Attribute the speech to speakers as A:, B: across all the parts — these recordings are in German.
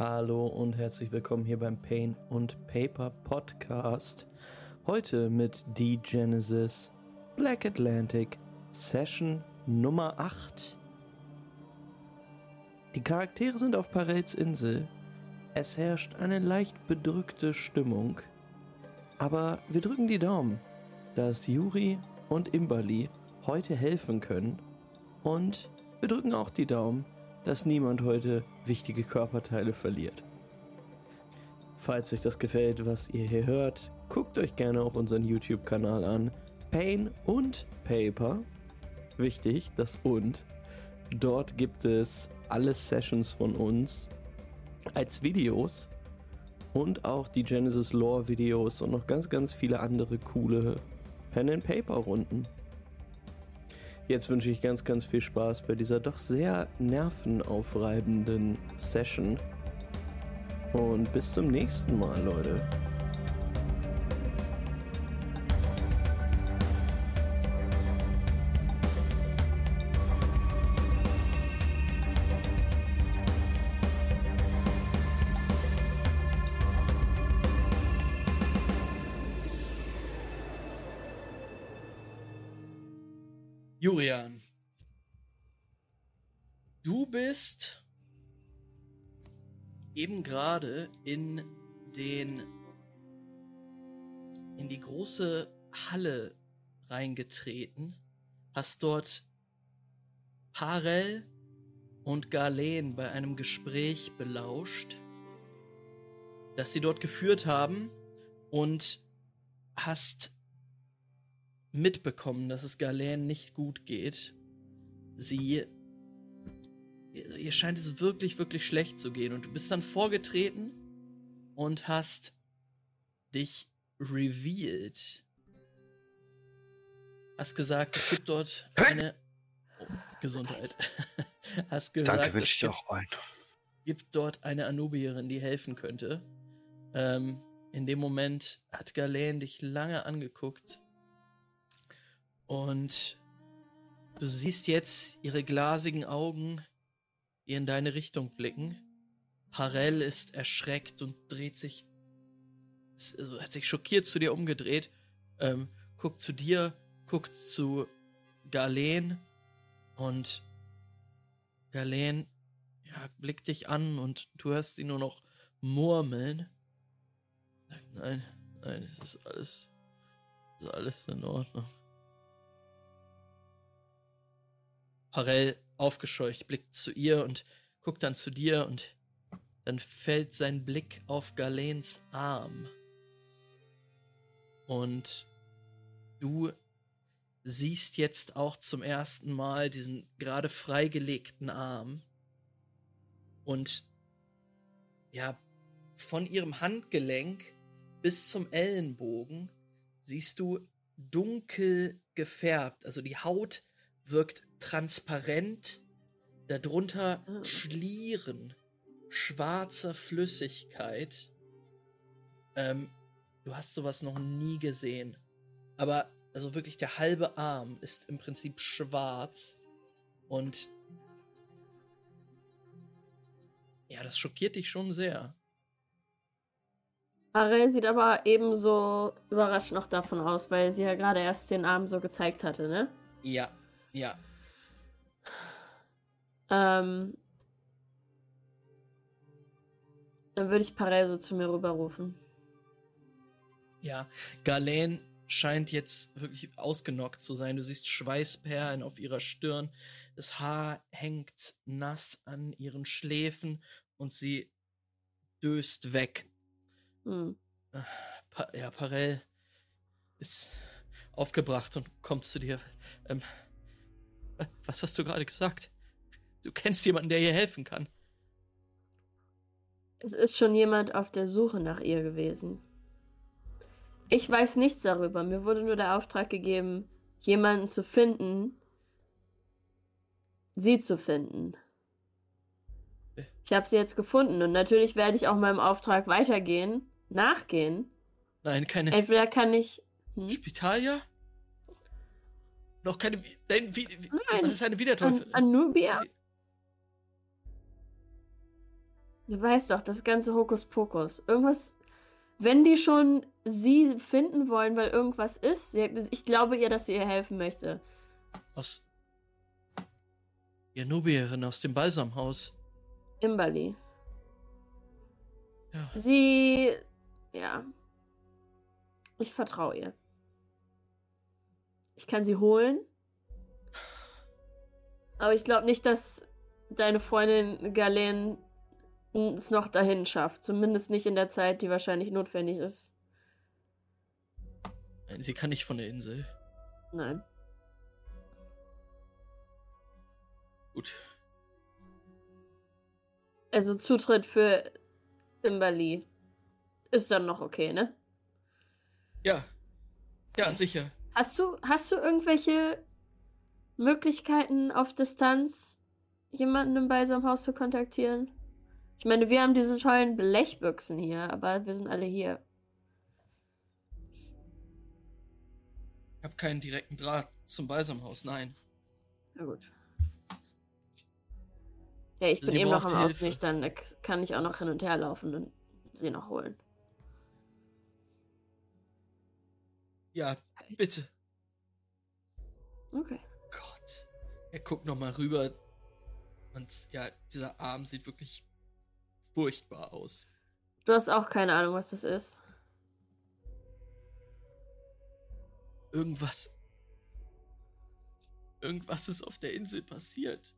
A: Hallo und herzlich willkommen hier beim Pain und Paper Podcast. Heute mit The Genesis Black Atlantic Session Nummer 8. Die Charaktere sind auf Parels Insel. Es herrscht eine leicht bedrückte Stimmung. Aber wir drücken die Daumen, dass Yuri und Imbali heute helfen können. Und wir drücken auch die Daumen, dass niemand heute wichtige Körperteile verliert. Falls euch das gefällt, was ihr hier hört, guckt euch gerne auch unseren YouTube-Kanal an. Pain und Paper. Wichtig, das und. Dort gibt es alle Sessions von uns als Videos und auch die Genesis Lore Videos und noch ganz, ganz viele andere coole Pen and Paper Runden. Jetzt wünsche ich ganz, ganz viel Spaß bei dieser doch sehr nervenaufreibenden Session. Und bis zum nächsten Mal, Leute.
B: Gerade in den in die große Halle reingetreten, hast dort Parel und Galen bei einem Gespräch belauscht, das sie dort geführt haben und hast mitbekommen, dass es Galen nicht gut geht. Sie. Ihr scheint es wirklich, wirklich schlecht zu gehen. Und du bist dann vorgetreten und hast dich revealed. Hast gesagt, es gibt dort eine. Oh, Gesundheit. hast gesagt,
C: Danke, wünsche ich auch ein.
B: gibt dort eine Anubierin, die helfen könnte. Ähm, in dem Moment hat Galen dich lange angeguckt und du siehst jetzt ihre glasigen Augen, die in deine Richtung blicken. Harel ist erschreckt und dreht sich, also hat sich schockiert zu dir umgedreht, ähm, guckt zu dir, guckt zu Galen und Galen ja, blickt dich an und du hörst sie nur noch murmeln. Nein, nein, es ist alles, es ist alles in Ordnung. Harel aufgescheucht blickt zu ihr und guckt dann zu dir und dann fällt sein Blick auf Galens Arm. Und du siehst jetzt auch zum ersten Mal diesen gerade freigelegten Arm. Und ja, von ihrem Handgelenk bis zum Ellenbogen siehst du dunkel gefärbt. Also die Haut wirkt transparent, darunter oh. Schlieren schwarzer Flüssigkeit. Ähm, du hast sowas noch nie gesehen. Aber also wirklich der halbe Arm ist im Prinzip schwarz und ja, das schockiert dich schon sehr.
D: Arel sieht aber ebenso überrascht noch davon aus, weil sie ja gerade erst den Arm so gezeigt hatte, ne?
B: Ja, ja.
D: Ähm, dann würde ich Parese zu mir rüberrufen.
B: Ja, Galen scheint jetzt wirklich ausgenockt zu sein. Du siehst Schweißperlen auf ihrer Stirn. Das Haar hängt nass an ihren Schläfen und sie döst weg. Hm. Pa ja, Parell ist aufgebracht und kommt zu dir. Ähm, was hast du gerade gesagt? Du kennst jemanden, der ihr helfen kann.
D: Es ist schon jemand auf der Suche nach ihr gewesen. Ich weiß nichts darüber. Mir wurde nur der Auftrag gegeben, jemanden zu finden, sie zu finden. Ich habe sie jetzt gefunden und natürlich werde ich auch meinem Auftrag weitergehen, nachgehen.
B: Nein, keine.
D: Entweder kann ich.
B: Hm? Spitalia? Noch keine. Nein, wie, Nein. was ist eine Wiedertäuferin?
D: An Anubia? Du weißt doch, das ganze Hokuspokus. Irgendwas. Wenn die schon sie finden wollen, weil irgendwas ist, sie- ich glaube ihr, dass sie ihr helfen möchte.
B: Aus. Ja, Nubierin aus dem Balsamhaus.
D: Imberly.
B: Ja.
D: Sie. Ja. Ich vertraue ihr. Ich kann sie holen. Aber ich glaube nicht, dass deine Freundin Galen es noch dahin schafft. Zumindest nicht in der Zeit, die wahrscheinlich notwendig ist.
B: Sie kann nicht von der Insel.
D: Nein.
B: Gut.
D: Also Zutritt für Imberly ist dann noch okay, ne?
B: Ja. Ja,
D: Okay.
B: sicher.
D: Hast du, hast du irgendwelche Möglichkeiten auf Distanz, jemanden im Balsamhaus zu kontaktieren? Ich meine, wir haben diese tollen Blechbüchsen hier, aber wir sind alle hier.
B: Ich habe keinen direkten Draht zum Balsamhaus, nein.
D: Na gut. Ja, ich bin
B: Sie
D: eben noch
B: braucht
D: am
B: Hilfe.
D: Ausnüchtern, da k- kann ich auch noch hin und her laufen und sie noch holen.
B: Ja, bitte.
D: Okay.
B: Gott. Er guckt noch mal rüber. Und ja, dieser Arm sieht wirklich furchtbar aus.
D: Du hast auch keine Ahnung, was das ist.
B: Irgendwas. Irgendwas ist auf der Insel passiert.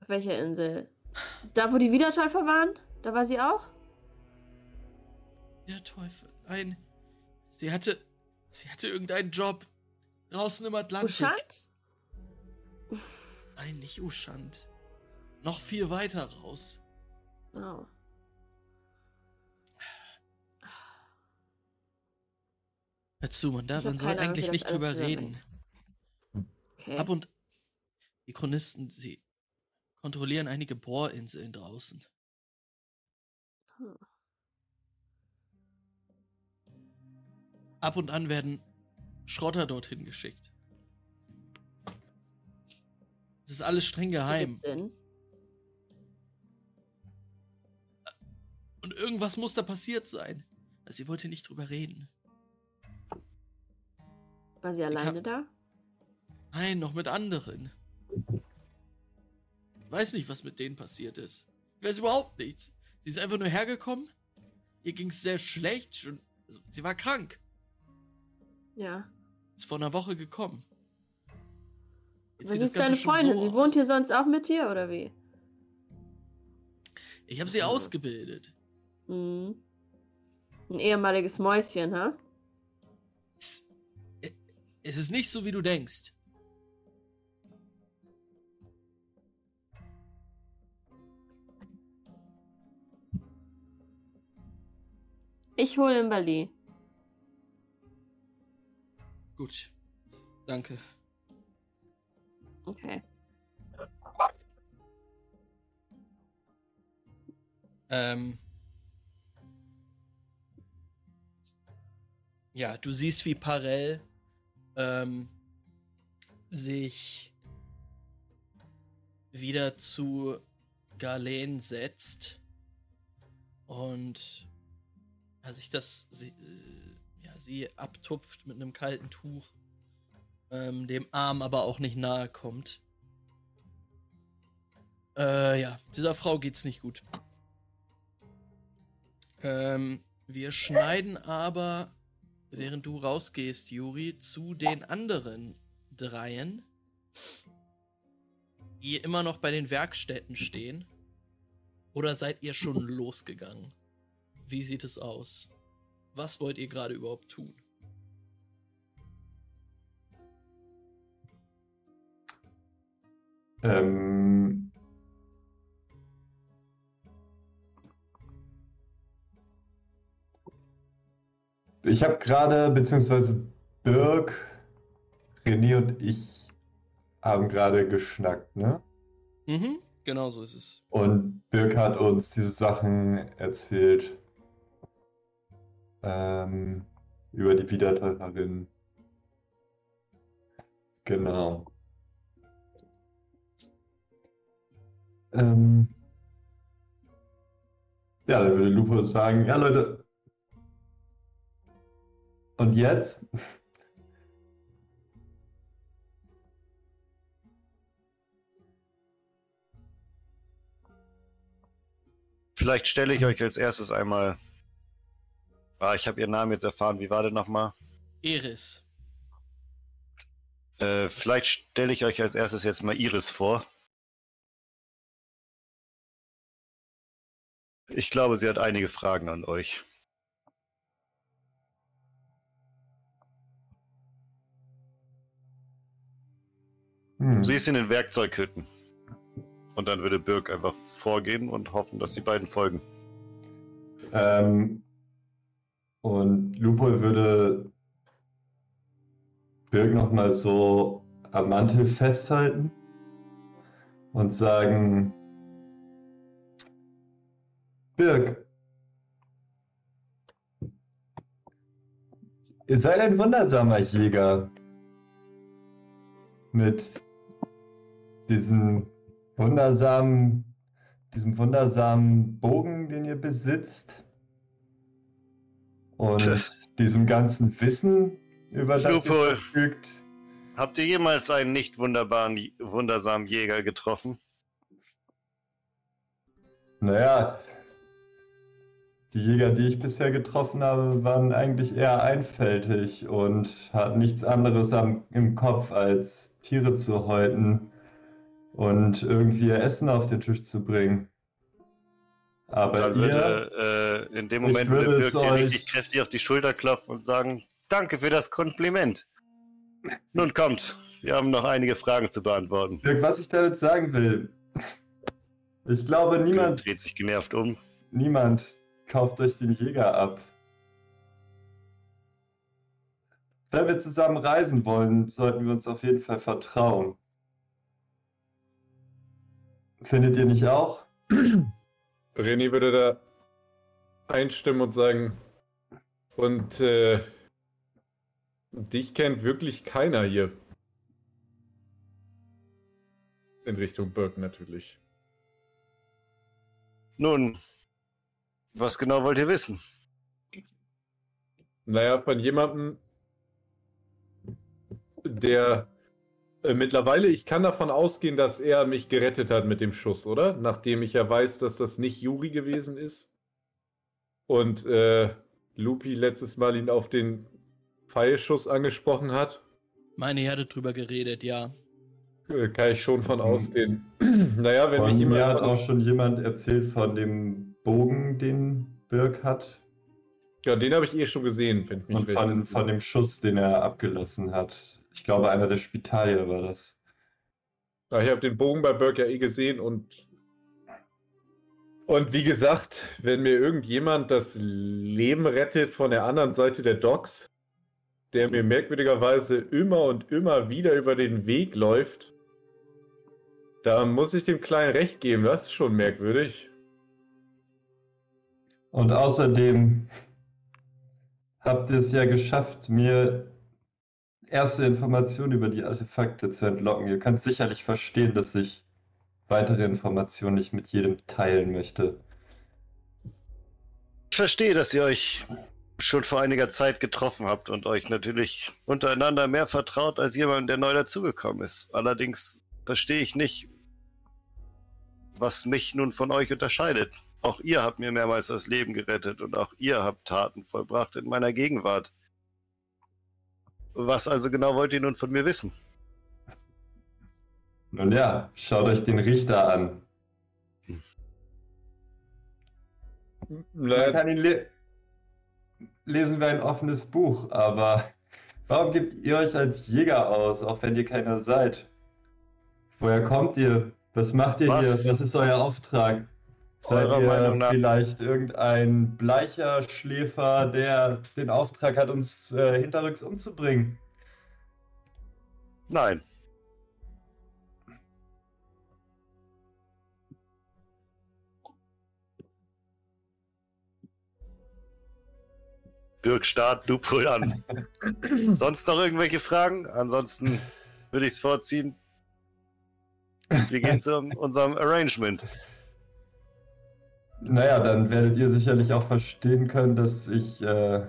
D: Auf welcher Insel? Da, wo die Wiedertäufer waren? Da war sie auch?
B: Der Teufel. Nein. Sie hatte. Sie hatte irgendeinen Job. Draußen im Atlantik.
D: Uschand?
B: Nein, nicht Uschand. Noch viel weiter raus.
D: Oh.
B: Hör zu, man, da
D: Ich hab
B: man soll
D: Ahnung,
B: eigentlich nicht drüber reden.
D: Okay.
B: Ab und die Chronisten, sie kontrollieren einige Bohrinseln draußen.
D: Hm.
B: Ab und an werden Schrotter dorthin geschickt. Das ist alles streng geheim.
D: Sinn.
B: Und irgendwas muss da passiert sein. Also sie wollte nicht drüber reden.
D: War sie alleine da?
B: Nein, noch mit anderen. Ich weiß nicht, was mit denen passiert ist. Ich weiß überhaupt nichts. Sie ist einfach nur hergekommen. Ihr ging es sehr schlecht. Schon, also, sie war krank.
D: Ja.
B: Ist vor einer Woche gekommen. Jetzt
D: Was ist deine Freundin?
B: so
D: sie wohnt hier sonst auch mit dir, oder wie?
B: Ich habe sie ausgebildet.
D: Mhm. Ein ehemaliges Mäuschen, ha?
B: Es, es ist nicht so, wie du denkst.
D: Ich hole in Bali.
B: Gut. Danke.
D: Okay.
B: Ähm. Ja, du siehst, wie Parell ähm, sich wieder zu Galen setzt und ja, sich das sie, ja, sie abtupft mit einem kalten Tuch, ähm, dem Arm aber auch nicht nahe kommt. Äh, ja, dieser Frau geht's nicht gut. Ähm, wir schneiden aber, während du rausgehst, Juri, zu den anderen dreien, die immer noch bei den Werkstätten stehen. Oder seid ihr schon losgegangen? Wie sieht es aus? Was wollt ihr gerade überhaupt tun?
C: Ähm, ich habe gerade, beziehungsweise Birk, René und ich haben gerade geschnackt, ne?
B: Mhm, genau so ist es.
C: Und Birk hat uns diese Sachen erzählt. Ähm, über die Wiedertäuferin. Genau. Ähm, ja, dann würde Lupo sagen, ja Leute. Und jetzt?
E: Vielleicht stelle ich euch als erstes einmal. Ah, ich habe Ihren Namen jetzt erfahren. Wie war der nochmal?
B: Eris.
E: Äh, vielleicht stelle ich euch als erstes jetzt mal Iris vor. Ich glaube, sie hat einige Fragen an euch.
C: Hm.
E: Sie ist in den Werkzeughütten. Und dann würde Birk einfach vorgehen und hoffen, dass die beiden folgen.
C: Ähm, und Lupo würde Birg nochmal so am Mantel festhalten und sagen, Birg, ihr seid ein wundersamer Jäger mit diesen wundersamen, diesem wundersamen Bogen, den ihr besitzt. Und diesem ganzen Wissen, über das
E: Lupo.
C: ihr verfügt.
E: Habt ihr jemals einen nicht wunderbaren, wundersamen Jäger getroffen?
C: Naja, die Jäger, die ich bisher getroffen habe, waren eigentlich eher einfältig und hatten nichts anderes am, im Kopf, als Tiere zu häuten und irgendwie ihr Essen auf den Tisch zu bringen. Aber
E: Dann
C: ihr,
E: würde äh, in dem Moment
C: würde
E: würde Birk dir richtig kräftig auf die Schulter klopfen und sagen, danke für das Kompliment. Nun kommt, wir haben noch einige Fragen zu beantworten.
C: Dirk, was ich damit sagen will, ich glaube, niemand,
E: dreht sich genervt um.
C: niemand kauft euch den Jäger ab. Wenn wir zusammen reisen wollen, sollten wir uns auf jeden Fall vertrauen. Findet ihr nicht auch?
F: René würde da einstimmen und sagen, und äh, dich kennt wirklich keiner hier. In Richtung Burke natürlich.
E: Nun, was genau wollt ihr wissen?
F: Naja, von jemandem, der äh, mittlerweile, ich kann davon ausgehen, dass er mich gerettet hat mit dem Schuss, oder? Nachdem ich ja weiß, dass das nicht Juri gewesen ist. Und äh, Lupi letztes Mal ihn auf den Pfeilschuss angesprochen hat.
B: Meine Herde drüber geredet, ja.
F: Äh, Kann ich schon von
C: Mhm.
F: ausgehen. naja, wenn
C: Von
F: mich
C: mir hat
F: jemand.
C: auch schon jemand erzählt von dem Bogen, den Birk hat.
F: Ja, den habe ich eh schon gesehen, wenn ich mich
C: Und von, von dem Schuss, den er abgelassen hat. Ich glaube, einer der Spitalier war das.
F: Ja, ich habe den Bogen bei Burke ja eh gesehen und. Und wie gesagt, wenn mir irgendjemand das Leben rettet von der anderen Seite der Docks, der mir merkwürdigerweise immer und immer wieder über den Weg läuft, da muss ich dem Kleinen recht geben. Das ist schon merkwürdig.
C: Und außerdem habt ihr es ja geschafft, mir erste Informationen über die Artefakte zu entlocken. Ihr könnt sicherlich verstehen, dass ich weitere Informationen nicht mit jedem teilen möchte.
E: Ich verstehe, dass ihr euch schon vor einiger Zeit getroffen habt und euch natürlich untereinander mehr vertraut als jemand, der neu dazugekommen ist. Allerdings verstehe ich nicht, was mich nun von euch unterscheidet. Auch ihr habt mir mehrmals das Leben gerettet und auch ihr habt Taten vollbracht in meiner Gegenwart. Was also genau wollt ihr nun von mir wissen?
C: Nun ja, schaut euch den Richter an. Man kann ihn le lesen wie ein offenes Buch, aber warum gebt ihr euch als Jäger aus, auch wenn ihr keiner seid? Woher kommt ihr? Was macht ihr
E: Was?
C: hier? Was ist euer Auftrag? Seid
E: Eurer
C: ihr
E: Meinung nach-
C: vielleicht irgendein bleicher Schläfer, der den Auftrag hat, uns äh, hinterrücks umzubringen?
E: Nein. Dirk starrt Lupol an. Sonst noch irgendwelche Fragen? Ansonsten würde ich es vorziehen. Wie geht's um unserem Arrangement?
C: Naja, dann werdet ihr sicherlich auch verstehen können, dass ich äh,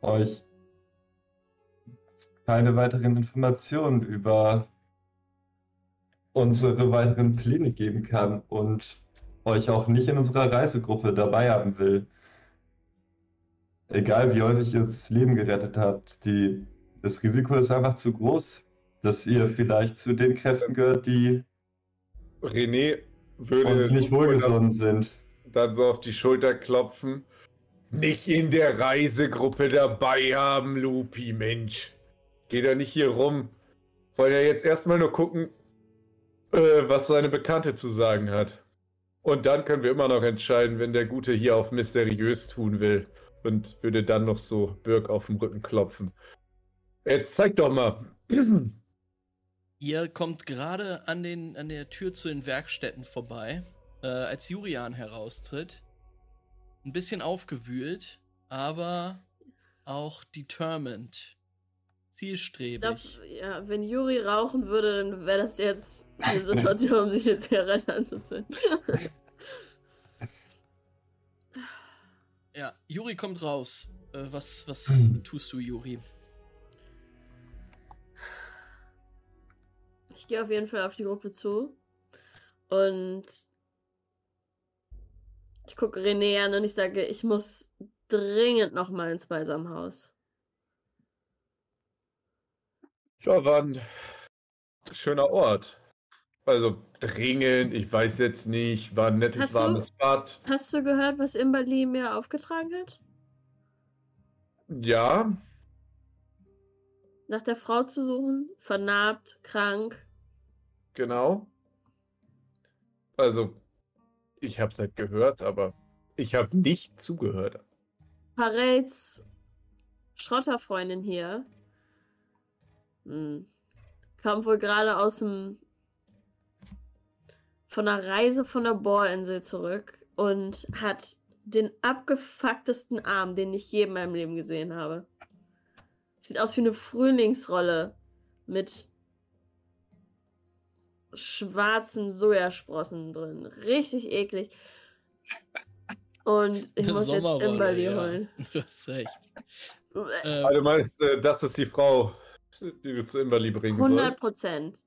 C: euch keine weiteren Informationen über unsere weiteren Pläne geben kann und euch auch nicht in unserer Reisegruppe dabei haben will. Egal wie häufig ihr das Leben gerettet habt, die, das Risiko ist einfach zu groß, dass ihr vielleicht zu den Kräften gehört, die
F: René würde
C: uns nicht wohlgesonnen sind.
F: dann so auf die Schulter klopfen. Nicht in der Reisegruppe dabei haben, Lupi, Mensch. Geh doch nicht hier rum. Wollen ja jetzt erstmal nur gucken, äh, was seine Bekannte zu sagen hat. Und dann können wir immer noch entscheiden, wenn der Gute hier auf mysteriös tun will. Und würde dann noch so Birk auf den Rücken klopfen. Jetzt zeig doch mal.
B: Ihr kommt gerade an, den, an der Tür zu den Werkstätten vorbei, äh, als Jurian heraustritt. Ein bisschen aufgewühlt, aber auch determined.
D: Ich
B: Zielstrebig.
D: glaub, ja, wenn Juri rauchen würde, dann wäre das jetzt eine Situation, um sich eine Zigarette anzuzünden.
B: Ja, Juri kommt raus. Äh, was was
C: Hm.
B: tust du, Juri?
D: Ich gehe auf jeden Fall auf die Gruppe zu. Und ich gucke René an und ich sage, ich muss dringend nochmal ins Beisamhaus.
F: Ja, war ein schöner Ort. Also dringend, ich weiß jetzt nicht, war ein nettes
D: Hast du-
F: warmes Bad.
D: Hast du gehört, was Imberly mir aufgetragen hat?
F: Ja,
D: Nach der Frau zu suchen, vernarbt, krank.
F: Genau. Also, ich hab's halt gehört, aber ich habe nicht zugehört.
D: Parades Schrotterfreundin hier. Hm. Kam wohl gerade aus dem. von einer Reise von der Bohrinsel zurück und hat den abgefucktesten Arm, den ich je in meinem Leben gesehen habe. Sieht aus wie eine Frühlingsrolle mit schwarzen Sojasprossen drin. Richtig eklig. Und ich
B: Eine
D: muss jetzt Imberly
B: ja.
D: holen.
B: Du hast recht.
D: Äh,
B: Ähm,
F: Also, du meinst, äh, das ist die Frau, die du zu Imberly bringen
D: 100
F: sollst?
D: Prozent.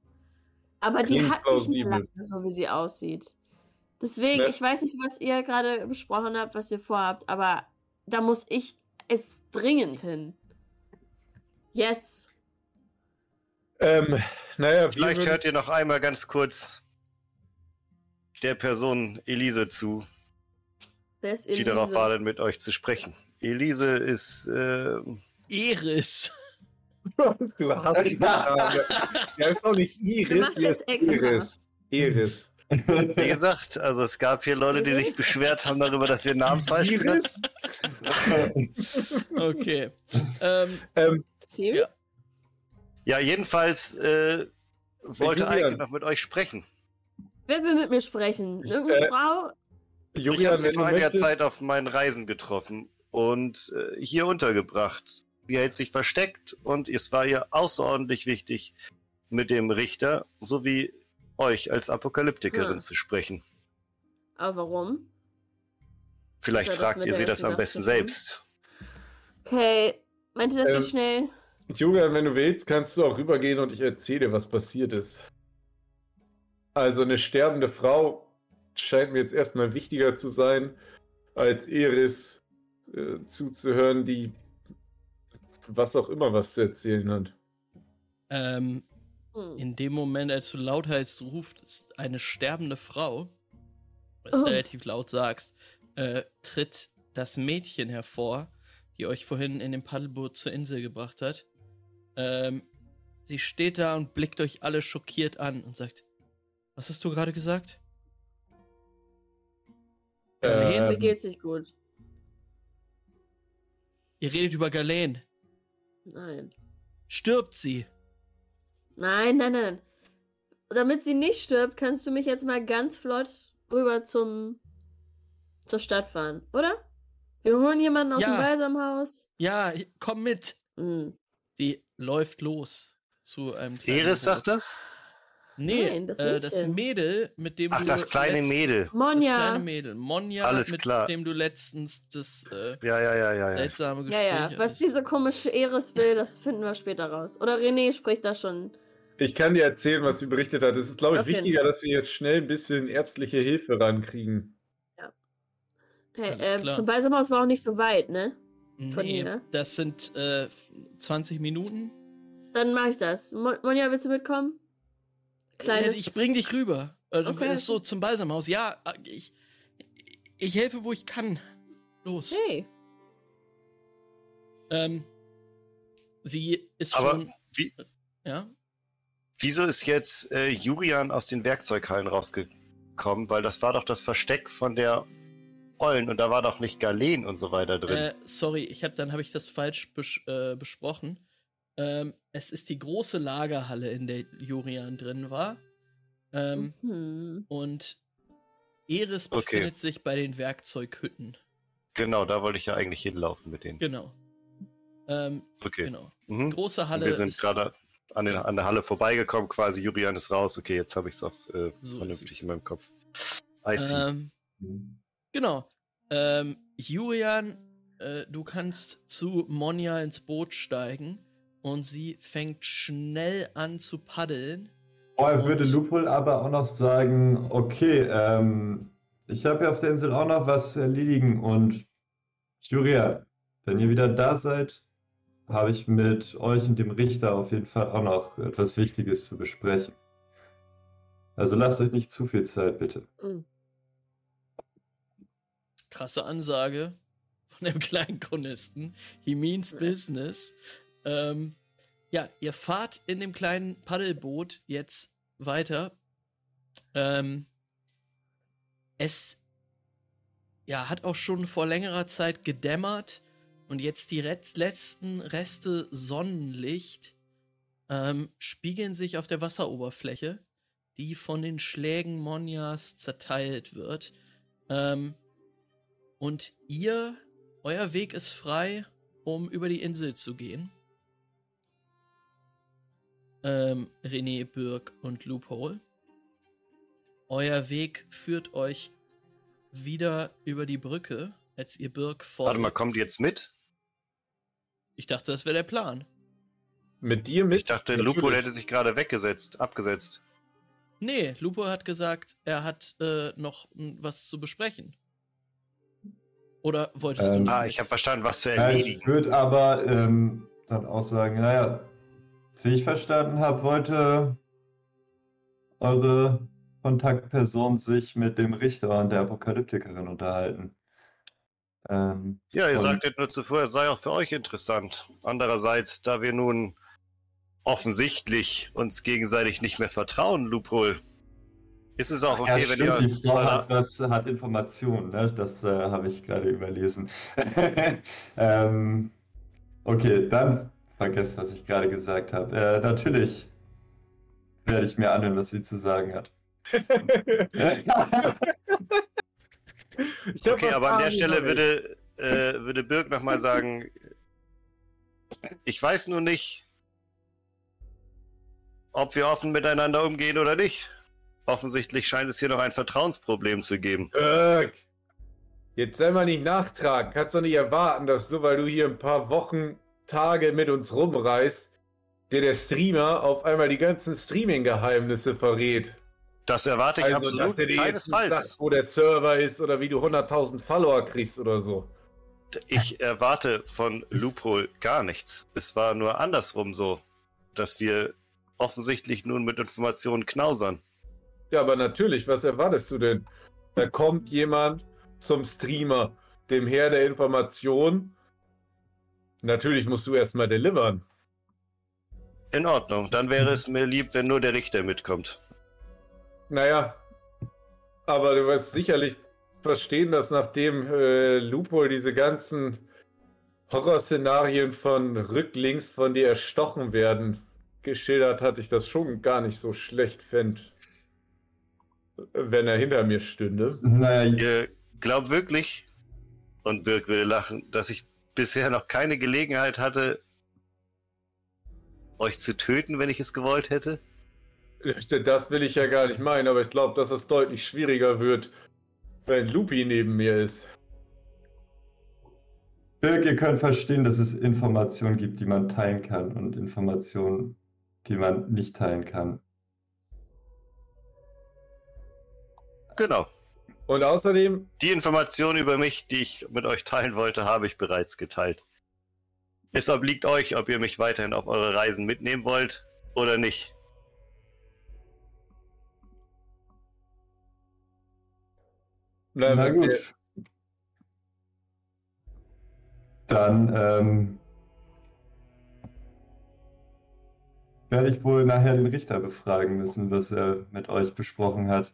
D: Aber die
F: Klingt
D: hat nicht mehr
F: plausibel.
D: lange, so wie sie aussieht. Deswegen,
F: Ne.
D: ich weiß nicht, was ihr gerade besprochen habt, was ihr vorhabt, aber da muss ich es dringend hin. Jetzt.
F: Ähm, naja,
E: Vielleicht
F: würden-
E: hört ihr noch einmal ganz kurz der Person Elise zu,
D: Wer ist
E: die darauf
D: Elise?
E: wartet, mit euch zu sprechen. Elise ist, äh,
B: Eris.
F: du hast die Name. Ja, ist doch nicht Iris,
D: Du jetzt extra.
F: Iris. Iris.
E: wie gesagt, also es gab hier Leute, die sich beschwert haben darüber, dass wir Namen falsch
F: Iris?
E: benutzen.
B: Okay. ähm,
F: Ähm?
B: Ja.
E: Ja, jedenfalls äh, wollte
F: Julian.
E: Eike noch mit euch sprechen.
D: Wer will mit mir sprechen? Irgendeine
F: Äh,
D: Frau?
E: Ich habe
F: Julian,
E: sie vor einiger
F: möchtest,
E: Zeit auf meinen Reisen getroffen und äh, hier untergebracht. Sie hält sich versteckt und es war ihr außerordentlich wichtig, mit dem Richter sowie euch als Apokalyptikerin
D: Hm.
E: zu sprechen.
D: Aber warum?
E: Vielleicht fragt ihr sie das am besten selbst.
D: Okay. Meint ihr das
F: Ähm,
D: nicht schnell?
F: Julian, wenn du willst, kannst du auch rübergehen und ich erzähle dir, was passiert ist. Also eine sterbende Frau scheint mir jetzt erstmal wichtiger zu sein, als Eris äh, zuzuhören, die was auch immer was zu erzählen hat.
B: ähm,
D: Hm.
B: in dem Moment, als du lauthals ruft, ist eine sterbende Frau, was
D: Oh.
B: relativ laut sagst, äh, tritt das Mädchen hervor, die euch vorhin in dem Paddelboot zur Insel gebracht hat. Ähm, sie steht da und blickt euch alle schockiert an und sagt, was hast du gerade gesagt? Galen?
D: Mir
F: Ähm,
D: geht's nicht gut.
B: Ihr redet über Galen.
D: Nein.
B: Stirbt sie?
D: Nein, nein, nein. Damit sie nicht stirbt, kannst du mich jetzt mal ganz flott rüber zum zur Stadt fahren, oder? Wir holen jemanden aus
B: Ja.
D: dem Balsamhaus.
B: Ja, komm mit.
D: Hm.
B: Sie läuft los zu einem kleinen
E: Eris sagt das?
B: Nee,
D: Nein, das
B: äh, das
D: Mädchen.
B: Mädel, mit dem
E: Ach,
B: du
E: das kleine
B: letzt-
E: Mädel.
B: Das
D: Monja.
B: kleine Mädel. Monja,
E: Alles
B: mit
E: klar.
B: dem du letztens das äh,
E: Ja, ja, ja, ja, ja.
B: seltsame
D: Ja,
B: Gespräch
D: ja. Was
B: hattest.
D: diese komische Eris will, das finden wir später raus. Oder René spricht da schon.
F: Ich kann dir erzählen, was sie berichtet hat. Es ist, glaube ich,
D: Auf
F: wichtiger, dass wir jetzt schnell ein bisschen ärztliche Hilfe rankriegen.
D: Hey,
B: Alles
D: äh,
B: klar.
D: zum Beisamhaus war auch nicht so weit, ne? Von
B: Nee,
D: hier.
B: das sind äh, 20 Minuten.
D: Dann mache ich das. Mon Monja, willst du mitkommen? Kleines.
B: Ich bring dich rüber. Äh, du
D: Okay,
B: willst so zum Balsamhaus. Ja, äh, ich, ich helfe, wo ich kann. Los.
D: Hey.
B: Ähm, sie ist
E: Aber
B: schon.
E: wie,
B: Ja.
E: wieso ist jetzt äh, Julian aus den Werkzeughallen rausgekommen? Weil das war doch das Versteck von der Ollen und da war doch nicht Galen und so weiter drin.
B: Äh, sorry, ich hab, dann habe ich das falsch bes äh, besprochen. Ähm, es ist die große Lagerhalle, in der Jurian drin war. Ähm,
D: Hm.
B: Und Eris
E: Okay.
B: befindet sich bei den Werkzeughütten.
E: Genau, da wollte ich ja eigentlich hinlaufen mit denen.
B: Genau. Ähm,
E: Okay.
B: Genau.
E: Mhm.
B: Große Halle.
E: Wir sind gerade an, den, an der Halle vorbeigekommen, quasi Julian ist raus. Okay, jetzt habe ich es auch äh,
B: So
E: vernünftig in meinem Kopf. I see.
B: Ähm, genau. Ähm, Jurian, äh, du kannst zu Monja ins Boot steigen und sie fängt schnell an zu paddeln.
C: Vorher würde Lupul aber auch noch sagen, okay, ähm, ich habe ja auf der Insel auch noch was zu erledigen und Julia, wenn ihr wieder da seid, habe ich mit euch und dem Richter auf jeden Fall auch noch etwas Wichtiges zu besprechen. Also lasst euch nicht zu viel Zeit, bitte.
D: Hm.
B: Krasse Ansage von dem kleinen Chronisten. He means business. Ähm, ja, ihr fahrt in dem kleinen Paddelboot jetzt weiter. Ähm, es ja, hat auch schon vor längerer Zeit gedämmert und jetzt die letzten Reste Sonnenlicht ähm, spiegeln sich auf der Wasseroberfläche, die von den Schlägen Monjas zerteilt wird. Ähm, und ihr, euer Weg ist frei, um über die Insel zu gehen. Ähm, René, Birk und Loophole. Euer Weg führt euch wieder über die Brücke, als ihr Birk folgt.
E: Warte mal, kommen die jetzt mit?
B: Ich dachte, das wäre der Plan.
F: Mit dir mit?
E: Ich dachte,
F: Natürlich.
E: Lupo hätte sich gerade weggesetzt, abgesetzt.
B: Nee, Lupo hat gesagt, er hat äh, noch was zu besprechen. Oder wolltest du
C: Ähm,
B: nicht?
E: Ah, ich habe verstanden, was zu
C: Ja, ich
E: erledigen.
C: würde aber ähm, dann auch sagen, naja, wie ich verstanden habe, wollte eure Kontaktperson sich mit dem Richter und der Apokalyptikerin unterhalten. Ähm,
E: Ja, ihr sagtet nur zuvor, es sei auch für euch interessant. Andererseits, da wir nun offensichtlich uns gegenseitig nicht mehr vertrauen, Loophole, ist es auch okay,
C: ja,
E: wenn ihr
C: stimmt, die Frau hat, was, hat Informationen, ne? das äh, habe ich gerade überlesen. ähm, okay, dann vergesst, was ich gerade gesagt habe. Äh, natürlich werde ich mir anhören, was sie zu sagen hat.
E: Okay, aber an der Stelle würde, äh, würde Birk nochmal sagen, ich weiß nur nicht, ob wir offen miteinander umgehen oder nicht. Offensichtlich scheint es hier noch ein Vertrauensproblem zu geben.
F: Birk, jetzt sei mal nicht nachtragen. Kannst doch nicht erwarten, dass nur weil du hier ein paar Wochen, Tage mit uns rumreist, dir der Streamer auf einmal die ganzen Streaming-Geheimnisse verrät.
E: Das erwarte ich
F: Also,
E: absolut
F: dass er dir jetzt sagt, wo der Server ist oder wie du 100.000 Follower kriegst oder so.
E: Ich erwarte von Loophole gar nichts. Es war nur andersrum so, dass wir offensichtlich nun mit Informationen knausern.
F: Ja, aber natürlich, was erwartest du denn? Da kommt jemand zum Streamer, dem Herr der Information. Natürlich musst du erstmal delivern.
E: In Ordnung, dann wäre es mir lieb, wenn nur der Richter mitkommt.
F: Naja, aber du wirst sicherlich verstehen, dass nachdem äh, Lupo diese ganzen Horrorszenarien von rücklinks von dir erstochen werden geschildert hat, ich das schon gar nicht so schlecht fände, wenn er hinter mir stünde.
C: naja,
E: Ihr glaubt wirklich, und Birk würde lachen, dass ich bisher noch keine Gelegenheit hatte, euch zu töten, wenn ich es gewollt hätte?
F: Das will ich ja gar nicht meinen, aber ich glaube, dass es deutlich schwieriger wird, wenn Lupi neben mir ist.
C: Birk, ihr könnt verstehen, dass es Informationen gibt, die man teilen kann und Informationen, die man nicht teilen kann.
E: Genau.
F: Und außerdem,
E: Die Information über mich, die ich mit euch teilen wollte, habe ich bereits geteilt. Es obliegt euch, ob ihr mich weiterhin auf eure Reisen mitnehmen wollt oder nicht.
F: na,
C: Na
F: wenn wir-
C: gut. Dann ähm, werde ich wohl nachher den Richter befragen müssen, was er mit euch besprochen hat.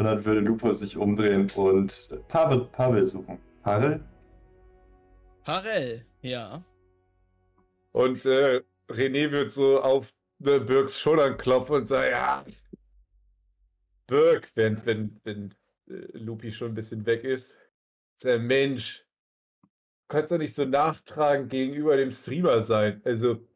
C: Und dann würde Lupo sich umdrehen und Pavel, Pavel suchen. Pavel?
B: Harel, ja.
F: Und äh, René wird so auf äh, Birks Schultern klopfen und sagen, ja, Birk, wenn, wenn, wenn äh, Lupi schon ein bisschen weg ist, ist er ein Mensch. Du kannst doch nicht so nachtragend gegenüber dem Streamer sein. Also,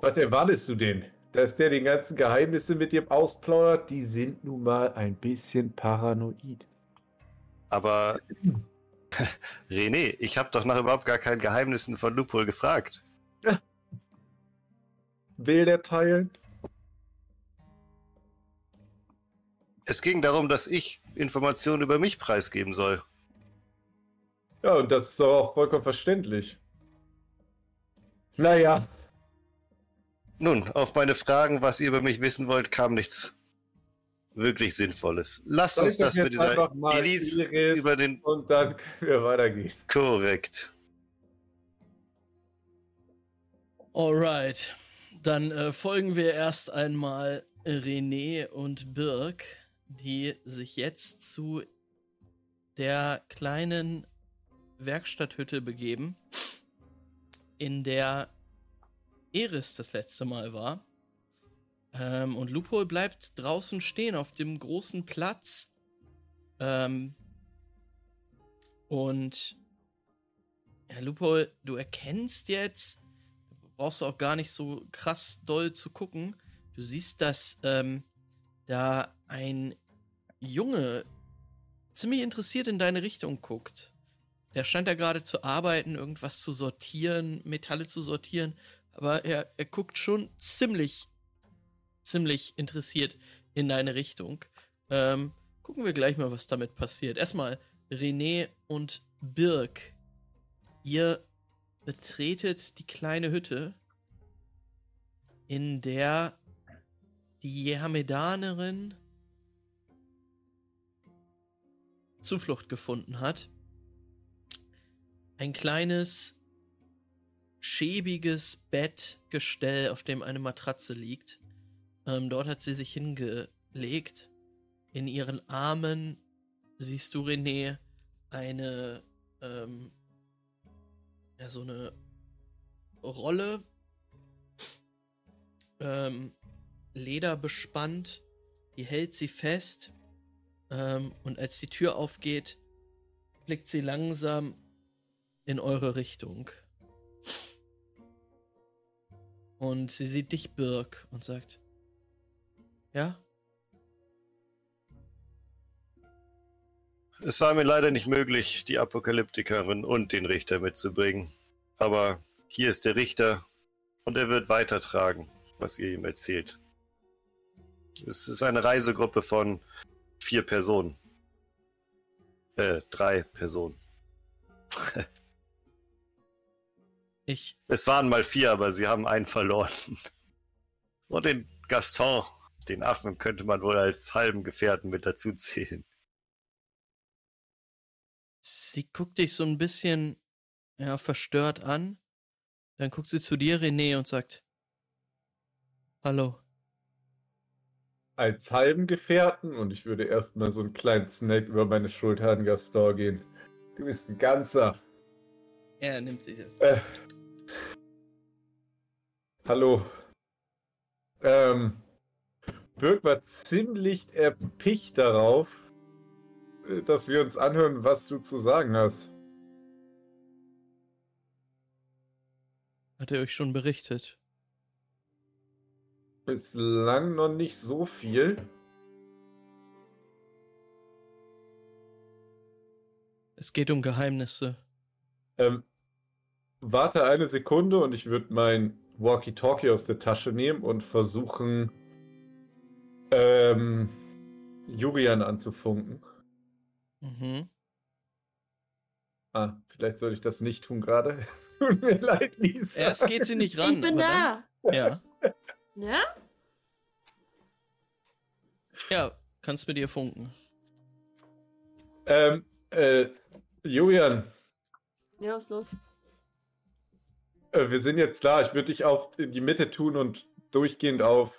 F: was erwartest du denn? Dass der die ganzen Geheimnisse mit dir ausplaudert? Die sind nun mal ein bisschen paranoid.
E: Aber René, ich habe doch nach überhaupt gar keinen Geheimnissen von Lupol gefragt.
F: Will der teilen?
E: Es ging darum, dass ich Informationen über mich preisgeben soll.
F: Ja, und das ist doch auch vollkommen verständlich. Naja,
E: Nun, auf meine Fragen, was ihr über mich wissen wollt, kam nichts wirklich Sinnvolles. Lasst uns das mit
F: jetzt
E: dieser
F: einfach mal
E: Elise
F: Iris
E: über den
F: und dann können wir weitergehen.
E: korrekt.
B: Alright. Dann äh, folgen wir erst einmal René und Birk, die sich jetzt zu der kleinen Werkstatthütte begeben, in der Eris das letzte Mal war. Ähm, und Lupol bleibt draußen stehen auf dem großen Platz. Ähm, und ja, Lupol, du erkennst jetzt, brauchst du auch gar nicht so krass doll zu gucken. Du siehst, dass ähm, da ein Junge ziemlich interessiert in deine Richtung guckt. Der scheint da gerade zu arbeiten, irgendwas zu sortieren, Metalle zu sortieren, aber er, er guckt schon ziemlich, ziemlich interessiert in deine Richtung. Ähm, gucken wir gleich mal, was damit passiert. Erstmal René und Birk. Ihr betretet die kleine Hütte, in der die Jehamedanerin Zuflucht gefunden hat. Ein kleines, schäbiges Bettgestell, auf dem eine Matratze liegt. Ähm, dort hat sie sich hingelegt. In ihren Armen siehst du, René, eine, ähm, ja, so eine Rolle, ähm, Leder bespannt, die hält sie fest, ähm, und als die Tür aufgeht, blickt sie langsam in eure Richtung. Und sie sieht dich, Birk, und sagt, ja,
E: Es war mir leider nicht möglich, die Apokalyptikerin und den Richter mitzubringen. Aber hier ist der Richter und er wird weitertragen, was ihr ihm erzählt. Es ist eine Reisegruppe von vier Personen. Äh, drei Personen.
B: ich,
E: Es waren mal vier, aber sie haben einen verloren. Und den Gaston, den Affen, könnte man wohl als halben Gefährten mit dazu zählen.
B: sie guckt dich so ein bisschen, ja, verstört an. Dann guckt sie zu dir, René, und sagt, hallo.
F: Als halben Gefährten und ich würde erstmal so einen kleinen Snack über meine Schulter an Gaston gehen. Du bist ein ganzer.
B: Er nimmt sich das.
F: Äh. Hallo. Ähm. Birk war ziemlich erpicht darauf, äh, dass wir uns anhören, was du zu sagen hast.
B: Hat er euch schon berichtet?
F: bislang noch nicht so viel.
B: Es geht um Geheimnisse.
F: Ähm, warte eine Sekunde und ich würde mein Walkie-Talkie aus der Tasche nehmen und versuchen, ähm, Julian anzufunken.
B: Mhm.
F: Ah, vielleicht soll ich das nicht tun gerade. Tut mir leid, Lisa.
B: Erst geht sie nicht ran.
D: ich bin da.
B: Dann, ja.
D: Ja?
B: Ja, kannst mit ihr funken.
F: Ähm, äh, Julian,
D: Ja, was ist los?
F: Äh, wir sind jetzt da. Ich würde dich auf in die Mitte tun und durchgehend auf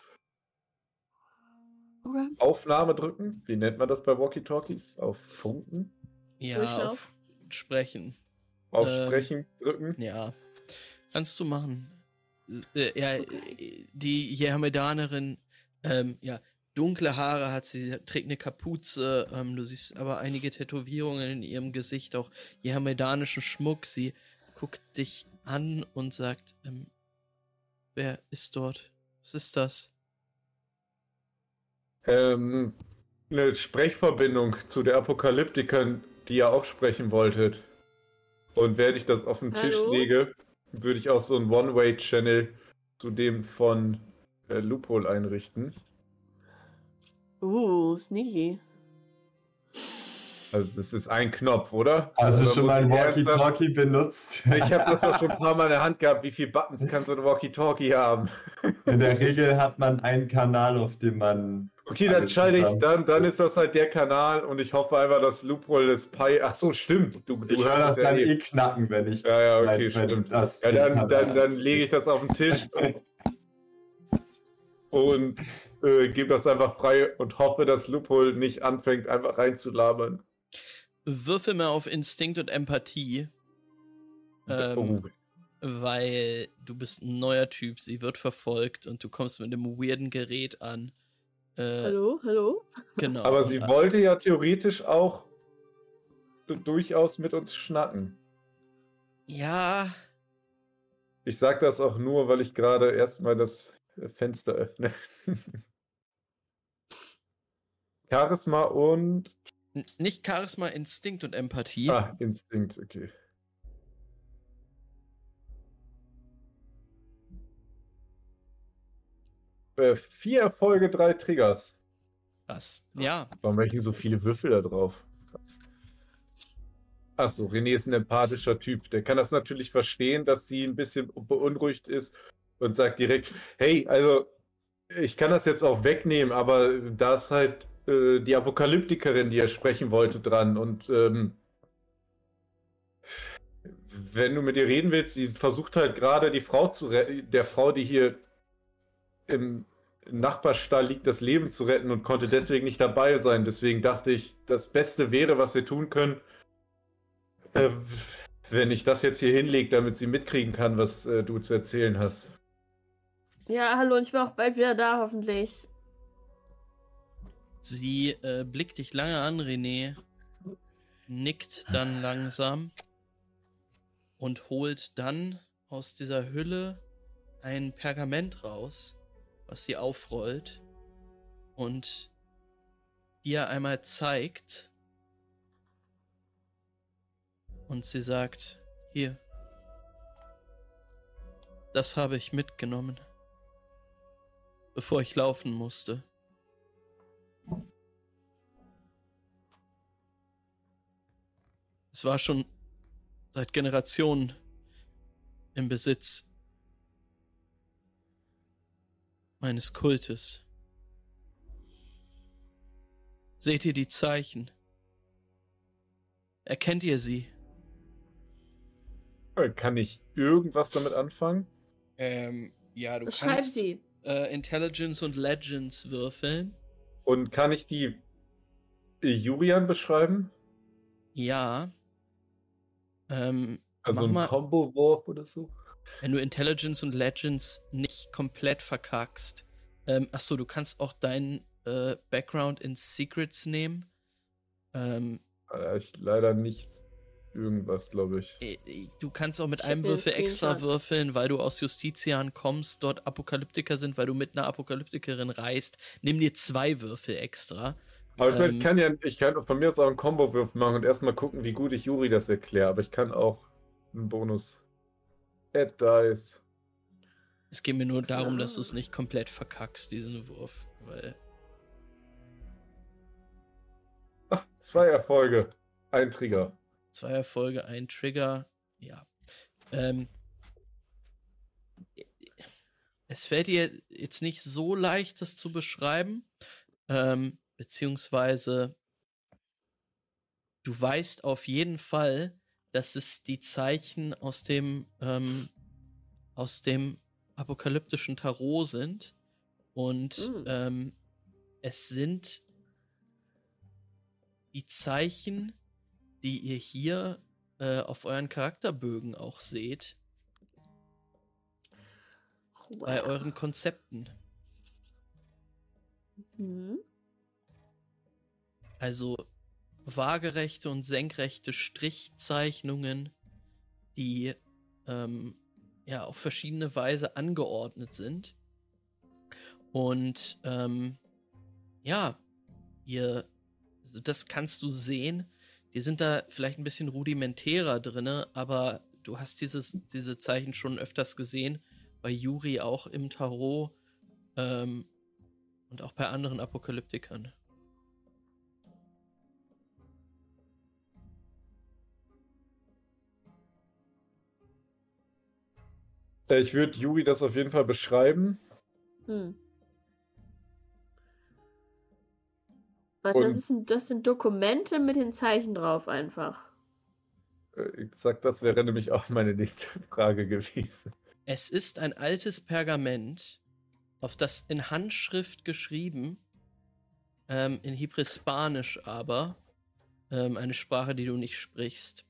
D: Okay.
F: Aufnahme drücken. Wie nennt man das bei Walkie-Talkies? Auf Funken?
B: Ja,
D: Durchlauf.
B: auf Sprechen.
F: Auf
B: Ähm,
F: Sprechen drücken?
B: Ja. Kannst du machen. Äh, ja, äh, die Jehamedanerin, ähm, ja, dunkle Haare hat sie, trägt eine Kapuze, ähm, du siehst aber einige Tätowierungen in ihrem Gesicht, auch jehamedanischen Schmuck. Sie guckt dich an und sagt, ähm, wer ist dort? Was ist das?
F: Ähm, eine Sprechverbindung zu der Apokalyptikerin, die ihr auch sprechen wolltet. Und während ich das auf den Tisch
D: Hallo?
F: lege, würde ich auch so einen One-Way-Channel zu dem von äh, Loophole einrichten.
D: Uh, sneaky.
F: Also das ist ein Knopf, oder?
C: Hast du
F: Also
C: schon
F: muss
C: mal ein Walkie-Talkie benutzt?
F: Ich habe das auch schon ein paar Mal in der Hand gehabt. Wie viele Buttons kann so ein Walkie-Talkie haben?
C: In der Regel hat man einen Kanal, auf dem man.
F: Okay, dann schalte ich, dann, dann ist das halt der Kanal und ich hoffe einfach, dass Loophole das Pi. Ach so, stimmt. Du, du
C: Ich höre
F: hörst
C: das
F: ja
C: dann
F: eh.
C: eh knacken, wenn ich.
F: Ja, ja, okay, stimmt.
C: das
F: Ja, dann,
C: Kanal-
F: dann, dann lege ich das auf den Tisch und äh, gebe das einfach frei und hoffe, dass Loophole nicht anfängt, einfach reinzulabern.
B: Würfel mal auf Instinkt und Empathie. Ähm,
F: oh.
B: weil du bist ein neuer Typ, sie wird verfolgt und du kommst mit einem weirden Gerät an. Äh,
D: Hallo, hallo?
B: Genau.
F: Aber sie
B: und,
F: wollte ja theoretisch auch durchaus mit uns schnacken.
B: Ja,
F: Ich sage das auch nur, weil ich gerade erstmal das äh, Fenster öffne. Charisma und.
B: Nicht Charisma, Instinkt und Empathie.
F: Ah, Instinkt, okay. Äh, vier Erfolge, drei Triggers.
B: Krass. Ja,
F: Warum denn so viele Würfel da drauf? Achso, René ist ein empathischer Typ. Der kann das natürlich verstehen, dass sie ein bisschen beunruhigt ist und sagt direkt, hey, also ich kann das jetzt auch wegnehmen, aber da ist halt äh, die Apokalyptikerin, die er sprechen wollte, dran. Und ähm, wenn du mit ihr reden willst, sie versucht halt gerade die Frau zu retten, der Frau, die hier im Nachbarstall liegt, das Leben zu retten und konnte deswegen nicht dabei sein. Deswegen dachte ich, das Beste wäre, was wir tun können, äh, wenn ich das jetzt hier hinlege, damit sie mitkriegen kann, was äh, du zu erzählen hast.
D: Ja, hallo, ich bin auch bald wieder da, hoffentlich.
B: Sie äh, blickt dich lange an, René, nickt dann langsam und holt dann aus dieser Hülle ein Pergament raus, was sie aufrollt und dir einmal zeigt. Und sie sagt, hier, das habe ich mitgenommen, bevor ich laufen musste. Es war schon seit Generationen im Besitz meines Kultes. Seht ihr die Zeichen? Erkennt ihr sie?
F: Kann ich irgendwas damit anfangen?
B: Ähm, ja, du
D: Schreib
B: kannst
D: sie.
B: Äh, Intelligence und Legends würfeln.
F: Und kann ich die Julian beschreiben?
B: Ja. Ähm,
F: Also
B: Mach
F: ein
B: mal-
F: Combo-Wurf oder so?
B: wenn du Intelligence und Legends nicht komplett verkackst. Ähm, achso, du kannst auch deinen äh, Background in Secrets nehmen. Ähm,
F: Äh, ich leider nicht irgendwas, glaube ich.
B: Äh, Du kannst auch mit einem Würfel extra würfeln, weil du aus Justitian kommst, dort Apokalyptiker sind, weil du mit einer Apokalyptikerin reist. Nimm dir zwei Würfel extra.
F: Aber ich
B: Ähm.
F: kann ja, ich kann von mir aus auch einen Combo-Wurf machen und erstmal gucken, wie gut ich Juri das erkläre. Aber ich kann auch einen Bonus. Add Dice.
B: Es geht mir nur darum,
D: Ah.
B: dass du es nicht komplett verkackst, diesen Wurf. Weil
F: Ach, zwei Erfolge. Ein Trigger.
B: zwei Erfolge, ein Trigger. Ja. Ähm, es fällt dir jetzt nicht so leicht, das zu beschreiben. Ähm, beziehungsweise du weißt auf jeden Fall, dass es die Zeichen aus dem, ähm, aus dem apokalyptischen Tarot sind. Und
D: Mm.
B: ähm, es sind die Zeichen, die ihr hier äh, auf euren Charakterbögen auch seht, bei
D: Wow.
B: euren Konzepten.
D: Mhm.
B: Also waagerechte und senkrechte Strichzeichnungen, die ähm, ja auf verschiedene Weise angeordnet sind. Und ähm, ja, ihr, also das kannst du sehen. Die sind da vielleicht ein bisschen rudimentärer drinne, aber du hast dieses, diese Zeichen schon öfters gesehen. Bei Yuri auch im Tarot ähm, und auch bei anderen Apokalyptikern.
F: Ich würde Juri das auf jeden Fall beschreiben.
D: Hm. Warte, das, ist ein, das sind Dokumente mit den Zeichen drauf einfach.
F: Äh, Exakt, das wäre nämlich auch meine nächste Frage gewesen.
B: Es ist ein altes Pergament, auf das in Handschrift geschrieben, ähm, in Hebräisch aber, ähm, eine Sprache, die du nicht sprichst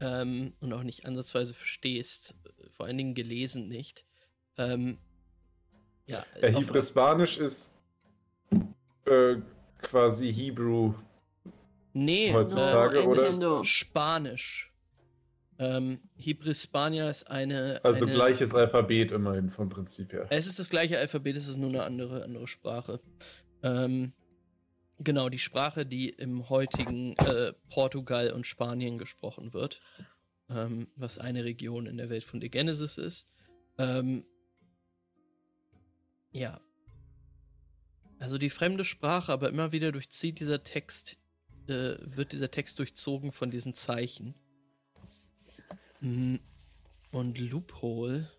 B: ähm, und auch nicht ansatzweise verstehst, äh, vor allen Dingen gelesen nicht. Ähm, ja,
F: Äh,
B: auf-
F: Hispanisch ist äh, quasi Hebrew.
B: nee,
F: heutzutage,
B: äh,
F: oder?
B: ist
D: Nintendo.
B: Spanisch. Ähm, Hispania ist eine.
F: Also
B: eine,
F: gleiches Alphabet immerhin vom Prinzip her.
B: Es ist das gleiche Alphabet, es ist nur eine andere, andere Sprache. Ähm, genau, die Sprache, die im heutigen äh, Portugal und Spanien gesprochen wird, ähm, was eine Region in der Welt von The Genesis ist. Ähm, ja. Also die fremde Sprache, aber immer wieder durchzieht dieser Text, äh, wird dieser Text durchzogen von diesen Zeichen. Mm, Und Loophole,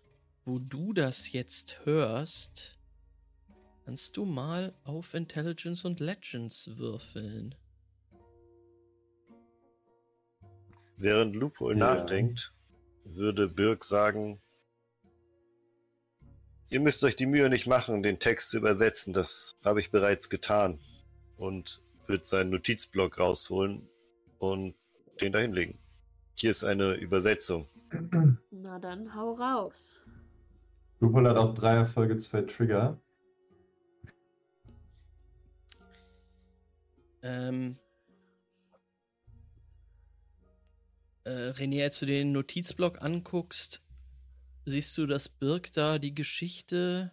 B: wo du das jetzt hörst, kannst du mal auf Intelligence und Legends würfeln.
E: Während Lupo
C: Ja.
E: nachdenkt, würde Birk sagen, ihr müsst euch die Mühe nicht machen, den Text zu übersetzen, das habe ich bereits getan. Und wird seinen Notizblock rausholen und den dahinlegen. Hier ist eine Übersetzung.
D: Na dann hau raus.
C: Lupol hat auch drei Erfolge, zwei Trigger.
B: Ähm, äh, René, als du den Notizblock anguckst, siehst du, dass Birk da die Geschichte,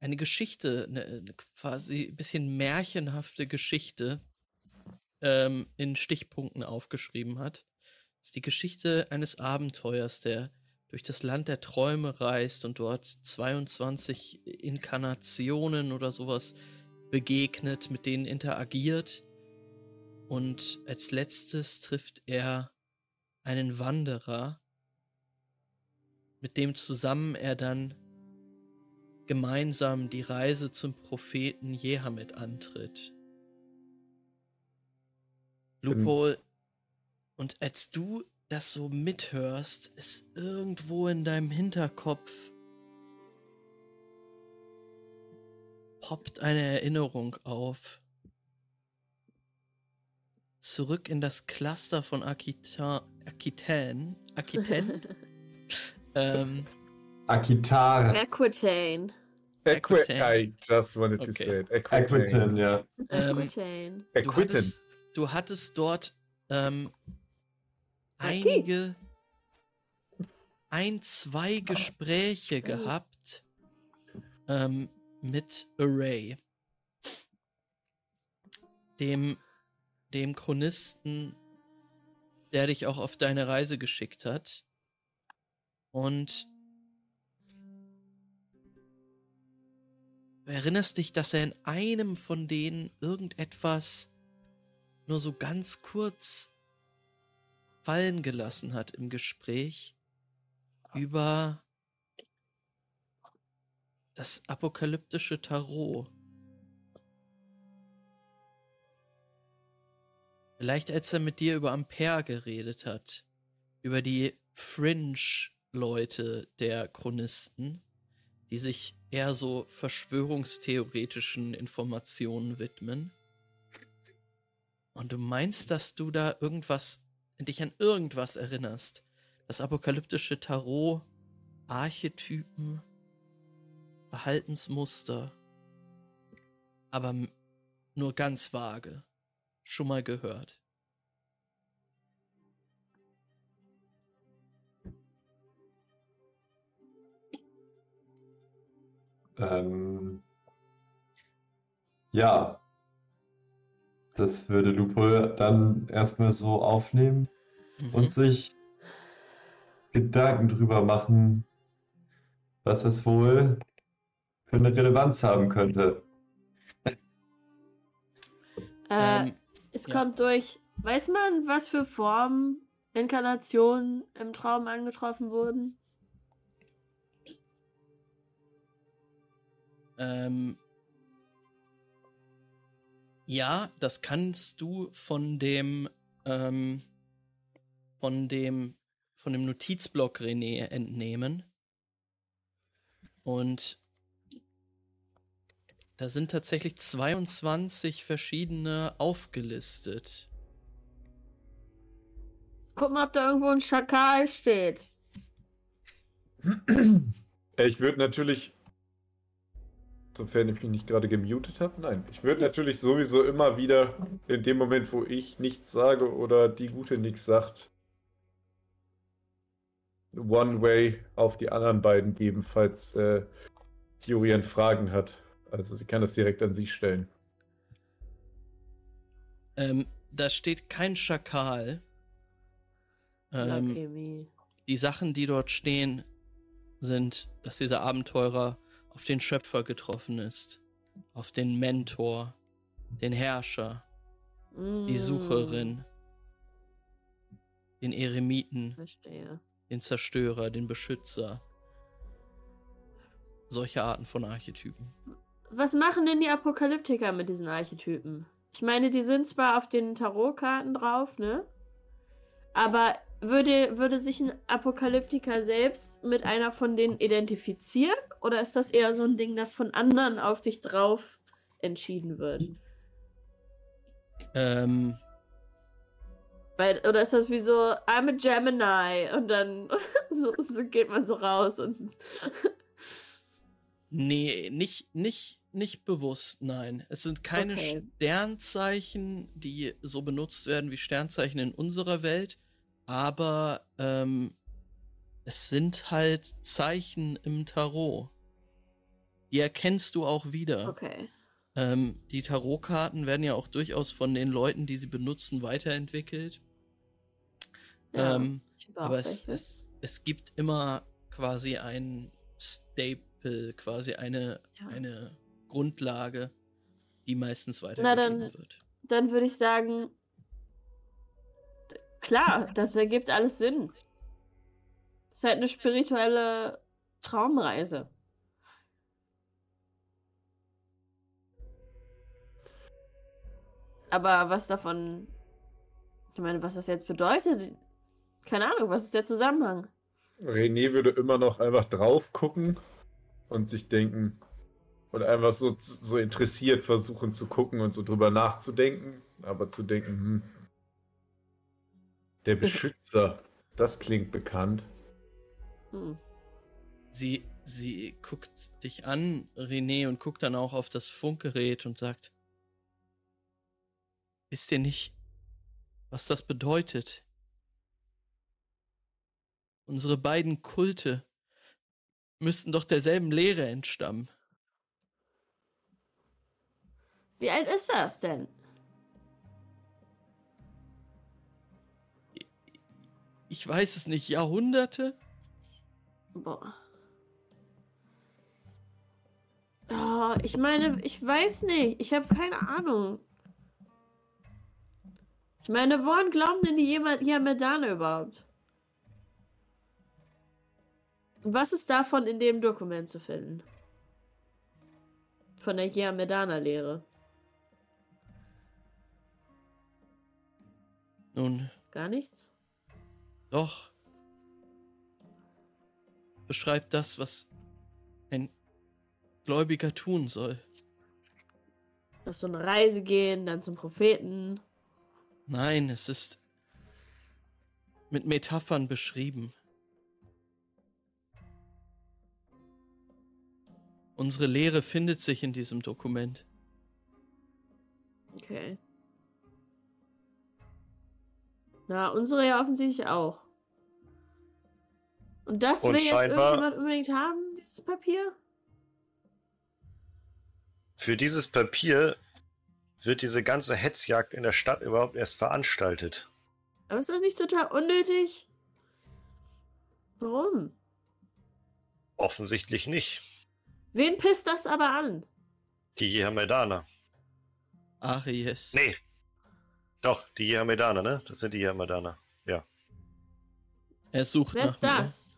B: eine Geschichte, eine, eine quasi ein bisschen märchenhafte Geschichte ähm, in Stichpunkten aufgeschrieben hat. Das ist die Geschichte eines Abenteuers, der durch das Land der Träume reist und dort 22 Inkarnationen oder sowas begegnet, mit denen interagiert. Und als letztes trifft er einen Wanderer, mit dem zusammen er dann gemeinsam die Reise zum Propheten Jehammed antritt. Loophole, und als du das so mithörst, ist irgendwo in deinem Hinterkopf poppt eine Erinnerung auf. Zurück in das Cluster von Akita, Aquitaine. Aquitaine? ähm.
D: Aquitaine.
F: Equi
B: Aquitaine.
F: I just wanted to
B: Okay.
F: say it.
C: Aquitin,
F: Equitin.
C: ja.
B: Ähm,
D: Aquitaine.
B: du, hattest, du hattest dort ähm, einige, ein, zwei Gespräche gehabt ähm, mit Array, dem, dem Chronisten, der dich auch auf deine Reise geschickt hat. Und du erinnerst dich, dass er in einem von denen irgendetwas nur so ganz kurz fallen gelassen hat im Gespräch über das apokalyptische Tarot. Vielleicht als er mit dir über Ampere geredet hat, über die Fringe-Leute der Chronisten, die sich eher so verschwörungstheoretischen Informationen widmen. Und du meinst, dass du da irgendwas, dich an irgendwas erinnerst. Das apokalyptische Tarot, Archetypen, Verhaltensmuster. Aber nur ganz vage. Schon mal gehört.
C: Ähm, ja, das würde Lupo dann erstmal so aufnehmen
B: Mhm.
C: und sich Gedanken drüber machen, was es wohl für eine Relevanz haben könnte.
D: Äh,
B: Ähm,
D: es
B: ja.
D: kommt durch. Weiß man, was für Formen, Inkarnationen im Traum angetroffen wurden?
B: Ähm, ja, das kannst du von dem, ähm, von dem, von dem Notizblock René entnehmen. Und da sind tatsächlich 22 verschiedene aufgelistet.
D: Guck mal, ob da irgendwo ein Schakal steht.
F: Äh, Ich würde natürlich, sofern ich mich nicht gerade gemutet habe, nein, ich würde natürlich sowieso immer wieder in dem Moment, wo ich nichts sage oder die Gute nichts sagt, One Way auf die anderen beiden geben, falls äh, Julian Fragen hat. Also sie kann das direkt an sie stellen.
B: Ähm, da steht kein Schakal. Ähm,
D: Leukämie.
B: Die Sachen, die dort stehen, sind, dass dieser Abenteurer auf den Schöpfer getroffen ist, auf den Mentor, den Herrscher, die
D: Mm,
B: Sucherin, den Eremiten,
D: Verstehe.
B: den Zerstörer, den Beschützer. Solche Arten von Archetypen.
D: Was machen denn die Apokalyptiker mit diesen Archetypen? Ich meine, die sind zwar auf den Tarotkarten drauf, ne? Aber würde, würde sich ein Apokalyptiker selbst mit einer von denen identifizieren? Oder ist das eher so ein Ding, das von anderen auf dich drauf entschieden wird?
B: Ähm,
D: Weil, oder ist das wie so, I'm a Gemini und dann so, so geht man so raus und.
B: nee, nicht, nicht, nicht bewusst, nein. Es sind keine
D: Okay.
B: Sternzeichen, die so benutzt werden wie Sternzeichen in unserer Welt, aber ähm, es sind halt Zeichen im Tarot. Die erkennst du auch wieder.
D: Okay.
B: Ähm, die Tarotkarten werden ja auch durchaus von den Leuten, die sie benutzen, weiterentwickelt.
D: Ja,
B: ähm, aber es, es, es gibt immer quasi ein Staple, quasi eine,
D: Ja.
B: eine Grundlage, die meistens
D: Na
B: weitergegeben
D: dann-
B: wird.
D: dann würde ich sagen, klar, das ergibt alles Sinn. Es ist halt eine spirituelle Traumreise. Aber was davon, ich meine, was das jetzt bedeutet, keine Ahnung, was ist der Zusammenhang?
F: René würde immer noch einfach drauf gucken und sich denken und einfach so, so interessiert versuchen zu gucken und so drüber nachzudenken, aber zu denken, hm, der Beschützer, das klingt bekannt.
D: Hm.
B: Sie, sie guckt dich an, René, und guckt dann auch auf das Funkgerät und sagt, wisst ihr nicht, was das bedeutet? Unsere beiden Kulte müssten doch derselben Lehre entstammen.
D: Wie alt ist das denn?
B: Ich weiß es nicht, Jahrhunderte?
D: Boah. Oh, ich meine, ich weiß nicht. Ich habe keine Ahnung. Ich meine, woran glauben denn die jemand hier Medane überhaupt? Was ist davon in dem Dokument zu finden? Von der Gia
B: Nun,
D: Gar nichts?
B: doch. Beschreibt das, was ein Gläubiger tun soll.
D: Auf so eine Reise gehen, dann zum Propheten.
B: Nein, es ist mit Metaphern beschrieben. Unsere Lehre findet sich in diesem Dokument.
D: Okay. Na, unsere ja offensichtlich auch. Und das
E: Und
D: will jetzt irgendjemand unbedingt haben, dieses Papier?
E: Für dieses Papier wird diese ganze Hetzjagd in der Stadt überhaupt erst veranstaltet.
D: Aber ist das nicht total unnötig? Warum?
E: Offensichtlich nicht.
D: Wen pisst das aber an?
E: Die Jehamedaner.
B: Aries.
E: Nee. Doch, die Jehamedaner, ne? Das sind die Jehamedaner. Ja.
B: Er sucht
D: Wer
B: nach
D: ist
B: mir.
D: das?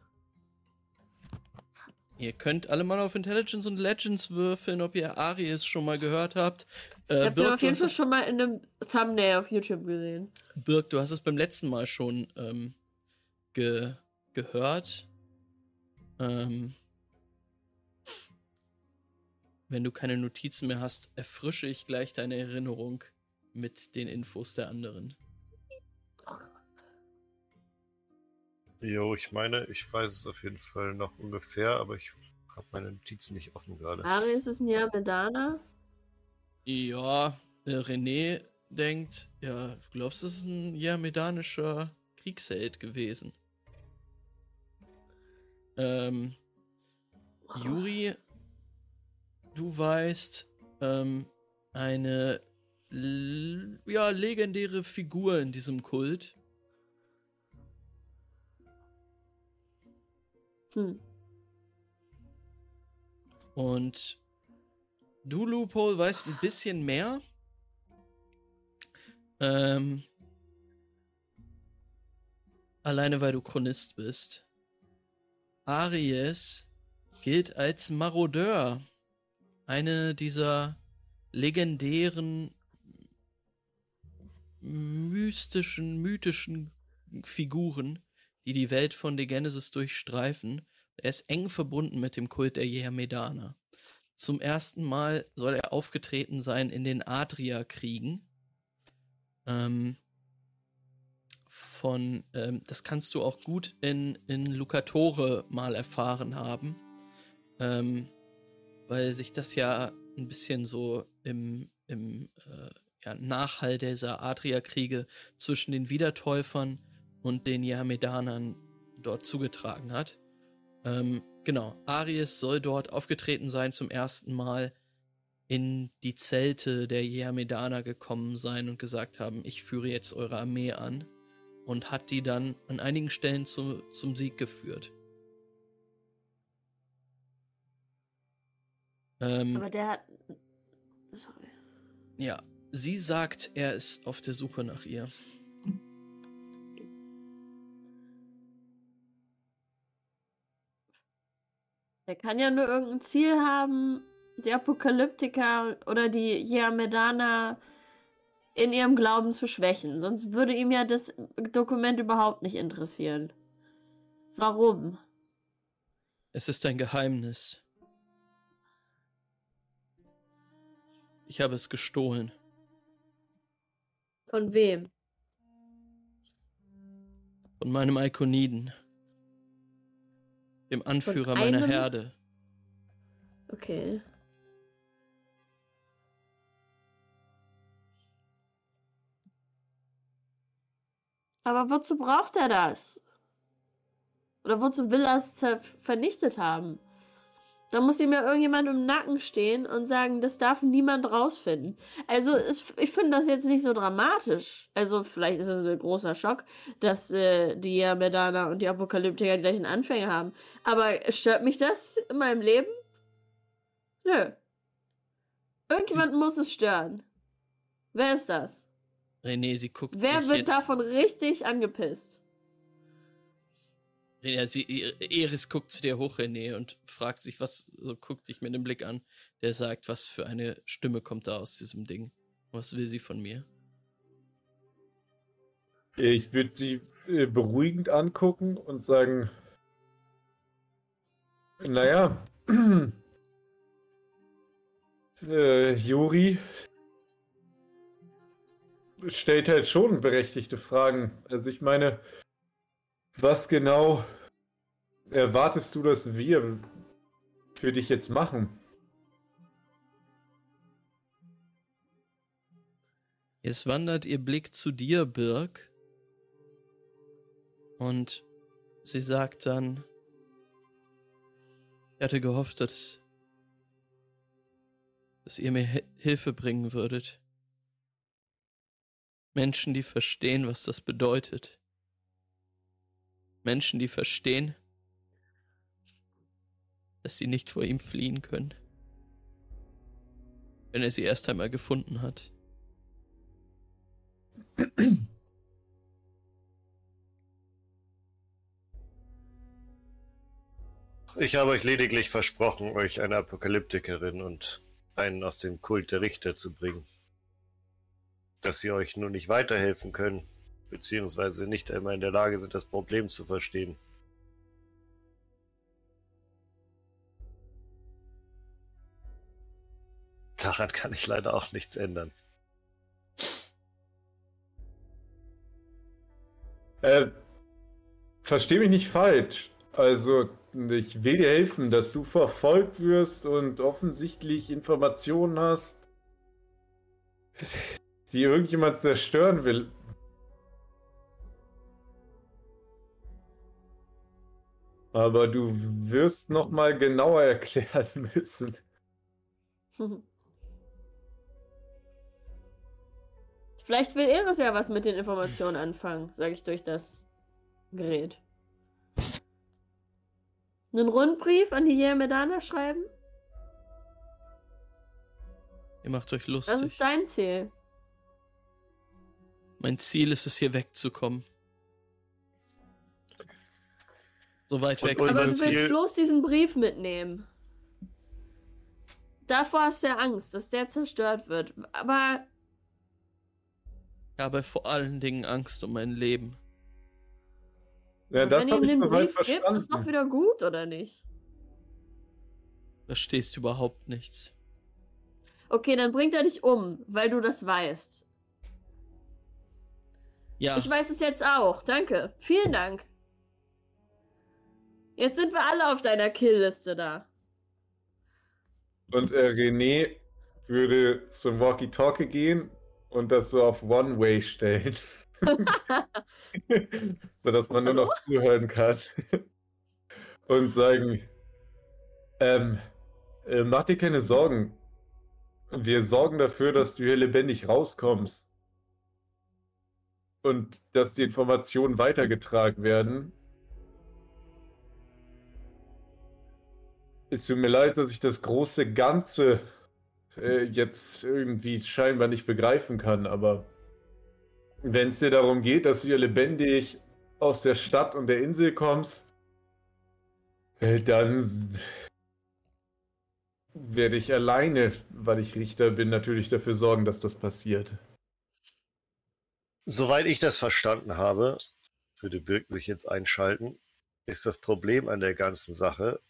B: Ihr könnt alle mal auf Intelligence und Legends würfeln, ob ihr Aries schon mal gehört habt.
D: Ich
B: Äh,
D: hab den
B: Birk,
D: auf
B: du
D: jeden
B: hast
D: Fall
B: es,
D: schon mal in einem Thumbnail auf YouTube gesehen.
B: Birk, du hast es beim letzten Mal schon ähm, ge gehört. Ähm, wenn du keine Notizen mehr hast, erfrische ich gleich deine Erinnerung mit den Infos der anderen.
E: Jo, ich meine, ich weiß es auf jeden Fall noch ungefähr, aber ich habe meine Notizen nicht offen gerade.
D: Ares ist ein Yamedana.
B: Ja, äh, René denkt, ja, du glaubst, es ist ein jamedanischer Kriegsheld gewesen. Ähm, Juri, du weißt, ähm, eine ja, legendäre Figur in diesem Kult.
D: Hm.
B: Und du, Loophole, weißt ein bisschen mehr. Ähm, alleine weil du Chronist bist. Aries gilt als Marodeur. Eine dieser legendären, mystischen, mythischen Figuren, die die Welt von The Genesis durchstreifen. Er ist eng verbunden mit dem Kult der Jehamedaner. Zum ersten Mal soll er aufgetreten sein in den Adria-Kriegen. Ähm, von, ähm, das kannst du auch gut in, in Lucatore mal erfahren haben. Ähm, weil sich das ja ein bisschen so im, im äh, ja, Nachhall dieser Adria-Kriege zwischen den Wiedertäufern und den Jehamedanern dort zugetragen hat. Ähm, genau, Aries soll dort aufgetreten sein zum ersten Mal in die Zelte der Jehamedaner gekommen sein und gesagt haben, ich führe jetzt eure Armee an und hat die dann an einigen Stellen zu, zum Sieg geführt. Ähm,
D: Aber der hat. Sorry.
B: ja, sie sagt, er ist auf der Suche nach ihr.
D: Der kann ja nur irgendein Ziel haben, die Apokalyptiker oder die Yamedana in ihrem Glauben zu schwächen. Sonst würde ihm ja das Dokument überhaupt nicht interessieren. Warum?
B: Es ist ein Geheimnis. Ich habe es gestohlen.
D: Von wem?
B: Von meinem Ikoniden. Dem Anführer meiner? Herde.
D: Okay. Aber wozu braucht er das? Oder wozu will er es zer- vernichtet haben? Da muss ihm ja irgendjemand im Nacken stehen und sagen, das darf niemand rausfinden. Also es, ich finde das jetzt nicht so dramatisch. Also vielleicht ist es ein großer Schock, dass äh, die Medana und die Apokalyptiker die gleichen Anfänge haben. Aber stört mich das in meinem Leben? Nö. Irgendjemand muss es stören. Wer ist das?
B: René, sie guckt
D: Wer wird
B: jetzt,
D: davon richtig angepisst?
B: René, sie, Eris guckt zu dir hoch, René, und fragt sich, was, so guckt dich mit einem Blick an, der sagt, was für eine Stimme kommt da aus diesem Ding? Was will sie von mir?
F: Ich würde sie äh, beruhigend angucken und sagen, naja, äh, Juri stellt halt schon berechtigte Fragen. Also ich meine, was genau erwartest du, dass wir für dich jetzt machen?
B: Jetzt wandert ihr Blick zu dir, Birk. Und sie sagt dann, ich hatte gehofft, dass, dass ihr mir Hi- Hilfe bringen würdet. Menschen, die verstehen, was das bedeutet. Menschen, die verstehen, dass sie nicht vor ihm fliehen können, wenn er sie erst einmal gefunden hat.
E: Ich habe euch lediglich versprochen, euch eine Apokalyptikerin und einen aus dem Kult der Richter zu bringen. Dass sie euch nur nicht weiterhelfen können, beziehungsweise nicht einmal in der Lage sind, das Problem zu verstehen. Daran kann ich leider auch nichts ändern.
F: Äh, versteh mich nicht falsch. Also, ich will dir helfen, dass du verfolgt wirst und offensichtlich Informationen hast, die irgendjemand zerstören will. Aber du wirst noch mal genauer erklären müssen.
D: Vielleicht will Eris ja was mit den Informationen anfangen, sage ich durch das Gerät. Einen Rundbrief an die Yemedana schreiben?
B: Ihr macht euch
D: Das
B: lustig.
D: ist dein Ziel.
B: Mein Ziel ist es, hier wegzukommen. So weit
E: Und
B: weg
E: unser
B: wie
D: Aber du.
E: Ziel-
D: willst bloß diesen Brief mitnehmen. Davor hast du ja Angst, dass der zerstört wird. Aber
B: Ich habe vor allen Dingen Angst um mein Leben.
F: Ja, das
D: wenn du ihm
F: ich
D: den Brief gibst, ist doch
F: verstanden.
D: wieder gut, oder nicht?
B: Verstehst überhaupt nichts.
D: Okay, dann bringt er dich um, weil du das weißt.
B: Ja,
D: Ich weiß es jetzt auch. Danke. Vielen Dank. Jetzt sind wir alle auf deiner Killliste da.
F: Und äh, René würde zum Walkie-Talkie gehen und das so auf One-Way stellen. Sodass man nur noch zuhören kann. Und sagen, ähm, äh, mach dir keine Sorgen. Wir sorgen dafür, dass du hier lebendig rauskommst. Und dass die Informationen weitergetragen werden. Es tut mir leid, dass ich das große Ganze äh, jetzt irgendwie scheinbar nicht begreifen kann, aber wenn es dir darum geht, dass du hier lebendig aus der Stadt und der Insel kommst, äh, dann werde ich alleine, weil ich Richter bin, natürlich dafür sorgen, dass das passiert.
E: Soweit ich das verstanden habe, würde Birk sich jetzt einschalten, ist das Problem an der ganzen Sache,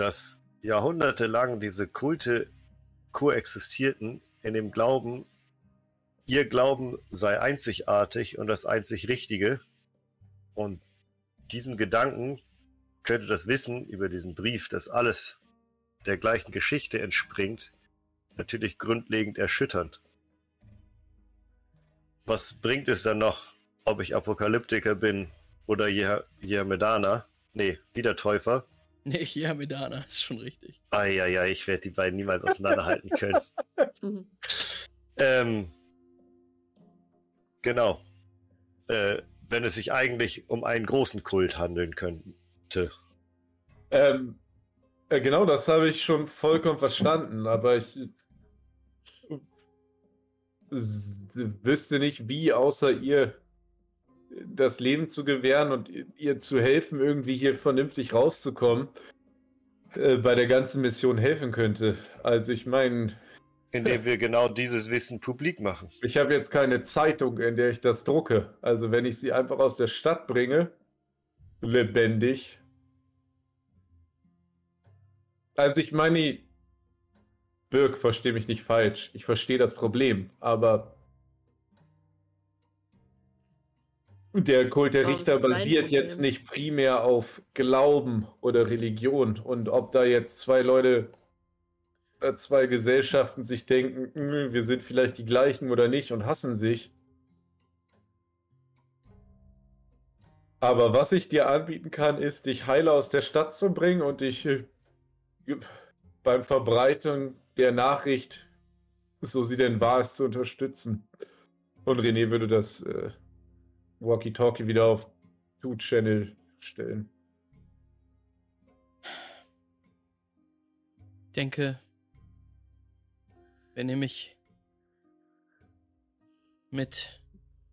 E: dass jahrhundertelang diese Kulte koexistierten in dem Glauben, ihr Glauben sei einzigartig und das einzig Richtige. Und diesen Gedanken könnte das Wissen über diesen Brief, dass alles der gleichen Geschichte entspringt, natürlich grundlegend erschütternd. Was bringt es dann noch, ob ich Apokalyptiker bin Oder Je Medana. Nee, wieder Täufer.
B: Nee, ja, Medana ist schon richtig.
E: Eieiei, ich werde die beiden niemals auseinanderhalten können.
D: Mhm.
E: ähm, genau. Äh, wenn es sich eigentlich um einen großen Kult handeln könnte.
F: Ähm, äh, genau, das habe ich schon vollkommen verstanden, aber ich s- wüsste nicht, wie außer ihr das Leben zu gewähren und ihr zu helfen, irgendwie hier vernünftig rauszukommen, äh, bei der ganzen Mission helfen könnte. Also ich meine,
E: Indem wir genau dieses Wissen publik machen.
F: ich habe jetzt keine Zeitung, in der ich das drucke. Also wenn ich sie einfach aus der Stadt bringe, lebendig. Also ich meine, Birk, verstehe mich nicht falsch. Ich verstehe das Problem, aber der Kult der Richter
D: dein
F: basiert jetzt nicht primär auf Glauben oder Religion. Und ob da jetzt zwei Leute, äh, zwei Gesellschaften sich denken, "Hm, wir sind vielleicht die gleichen oder nicht und hassen sich. Aber was ich dir anbieten kann, ist, dich heile aus der Stadt zu bringen und dich äh, beim Verbreiten der Nachricht, so sie denn wahr ist, zu unterstützen. Und René würde das äh, Walkie-Talkie wieder auf Two-Channel stellen.
B: Ich denke, wenn ihr mich mit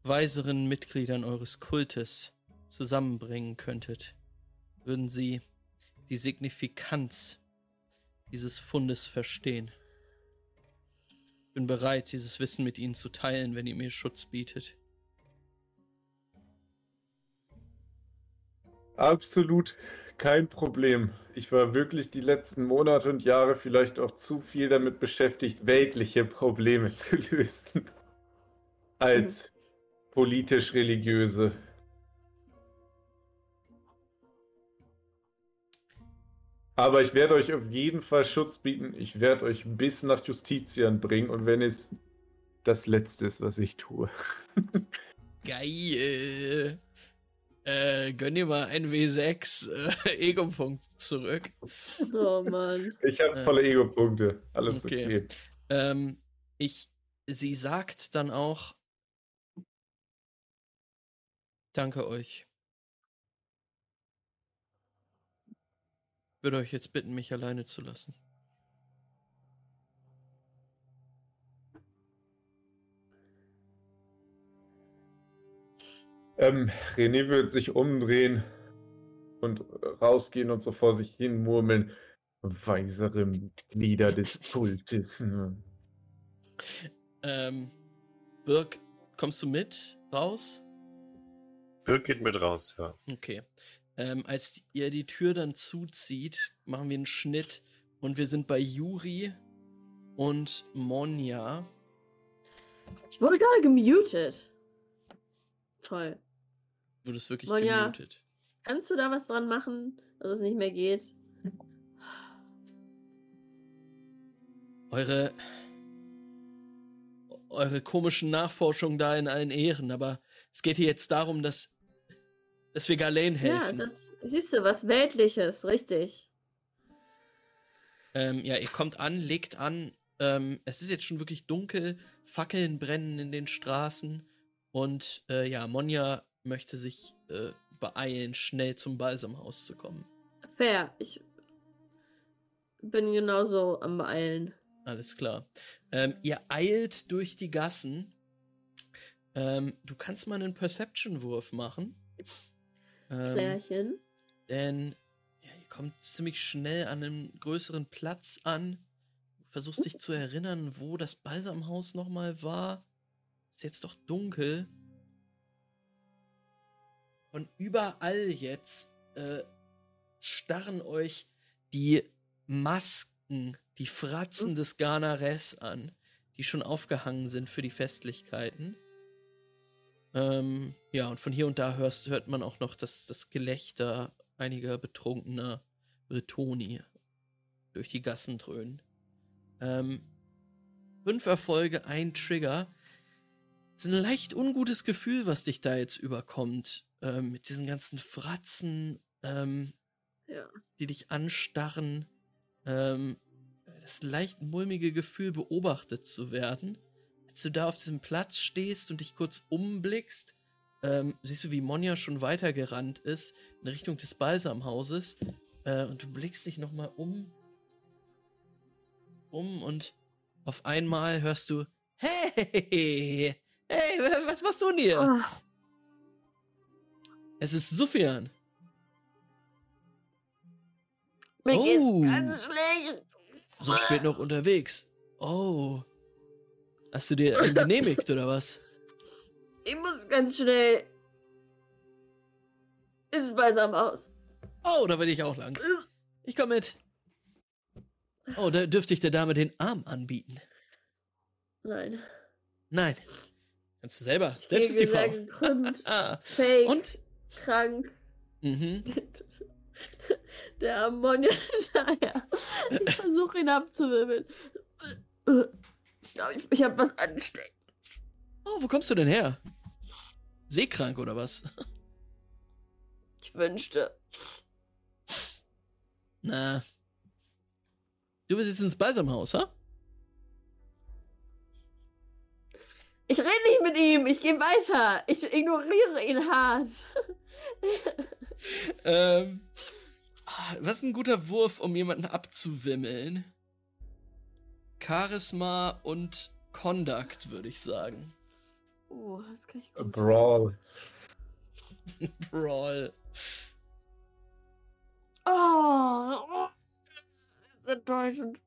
B: weiseren Mitgliedern eures Kultes zusammenbringen könntet, würden sie die Signifikanz dieses Fundes verstehen. Ich bin bereit, dieses Wissen mit ihnen zu teilen, wenn ihr mir Schutz bietet.
F: Absolut kein Problem. Ich war wirklich die letzten Monate und Jahre vielleicht auch zu viel damit beschäftigt, weltliche Probleme zu lösen, als politisch-religiöse. Aber ich werde euch auf jeden Fall Schutz bieten. Ich werde euch bis nach Justitian bringen und wenn es das Letzte ist, was ich tue.
B: Geil. Äh, gönn dir mal ein W6 äh, Ego-Punkt zurück.
D: Oh Mann.
F: Ich habe
B: Äh,
F: volle Ego-Punkte. Alles
B: okay.
F: okay.
B: Ähm, ich, sie sagt dann auch, danke euch. Würde euch jetzt bitten, mich alleine zu lassen.
F: Ähm, René wird sich umdrehen und rausgehen und so vor sich hin murmeln. Weisere Mitglieder des Kultes. Hm.
B: Ähm, Birk, kommst du mit raus?
E: Birk geht mit raus, ja.
B: Okay. Ähm, als ihr die Tür dann zuzieht, machen wir einen Schnitt und wir sind bei Juri und Monja.
D: Ich wurde gerade gemutet. Toll.
B: Du wurdest wirklich
D: Monja.
B: gemutet.
D: Kannst du da was dran machen, dass es nicht mehr geht?
B: Eure. Eure komischen Nachforschungen da in allen Ehren, aber es geht hier jetzt darum, dass. dass wir Galen
D: Ja,
B: helfen.
D: das siehst du, was Weltliches, richtig.
B: Ähm, ja, ihr kommt an, legt an. Ähm, es ist jetzt schon wirklich dunkel. Fackeln brennen in den Straßen. Und äh, ja, Monja möchte sich äh, beeilen, schnell zum Balsamhaus zu kommen.
D: Fair. Ich bin genauso am Beeilen.
B: Alles klar. Ähm, ihr eilt durch die Gassen. Ähm, du kannst mal einen Perception-Wurf machen. Ähm,
D: Klärchen.
B: Denn ja, ihr kommt ziemlich schnell an einem größeren Platz an. Du versuchst dich zu erinnern, wo das Balsamhaus nochmal war. Ist jetzt doch dunkel. Und überall jetzt äh, starren euch die Masken, die Fratzen des Ghanares an, die schon aufgehangen sind für die Festlichkeiten. Ähm, ja, und von hier und da hörst, hört man auch noch das, das Gelächter einiger betrunkener Bretoni durch die Gassen dröhnen. Ähm, fünf Erfolge, ein Trigger. es ist ein leicht ungutes Gefühl, was dich da jetzt überkommt. Ähm, mit diesen ganzen Fratzen, ähm,
D: Ja.
B: die dich anstarren. Ähm, das leicht mulmige Gefühl, beobachtet zu werden. Als du da auf diesem Platz stehst und dich kurz umblickst, ähm, siehst du, wie Monja schon weitergerannt ist in Richtung des Balsamhauses. Äh, und du blickst dich nochmal um. Um und auf einmal hörst du: Hey! Hey, wa- was machst du denn hier?
D: Ah,
B: Es ist Sufjan.
D: mir
B: Oh.
D: geht's ganz schlecht.
B: So spät noch unterwegs. Oh. Hast du dir einen genehmigt oder was?
D: Ich muss ganz schnell ins Balsamhaus.
B: Oh, da will ich auch lang. Ich komm mit. Oh, da dürfte ich der Dame den Arm anbieten.
D: Nein.
B: Nein. Kannst du selber.
D: Ich
B: Selbst ist die Frau.
D: gekrümmt,
B: Ah.
D: fake,
B: Und?
D: Krank.
B: Mhm.
D: Der Ammonia daher. Ich versuche ihn abzuwirbeln. Ich glaube, ich, ich habe was ansteckt.
B: Oh, wo kommst du denn her? Seekrank oder was?
D: Ich wünschte.
B: Na. Du bist jetzt ins Balsamhaus, ha?
D: Ich rede nicht mit ihm. Ich gehe weiter. Ich ignoriere ihn hart.
B: Ähm. ah, Was ist ein guter Wurf, um jemanden abzuwimmeln? Charisma und Conduct, würde ich sagen.
D: Oh, das kann ich gut.
F: Brawl.
B: Brawl.
D: Oh, oh, das ist enttäuschend.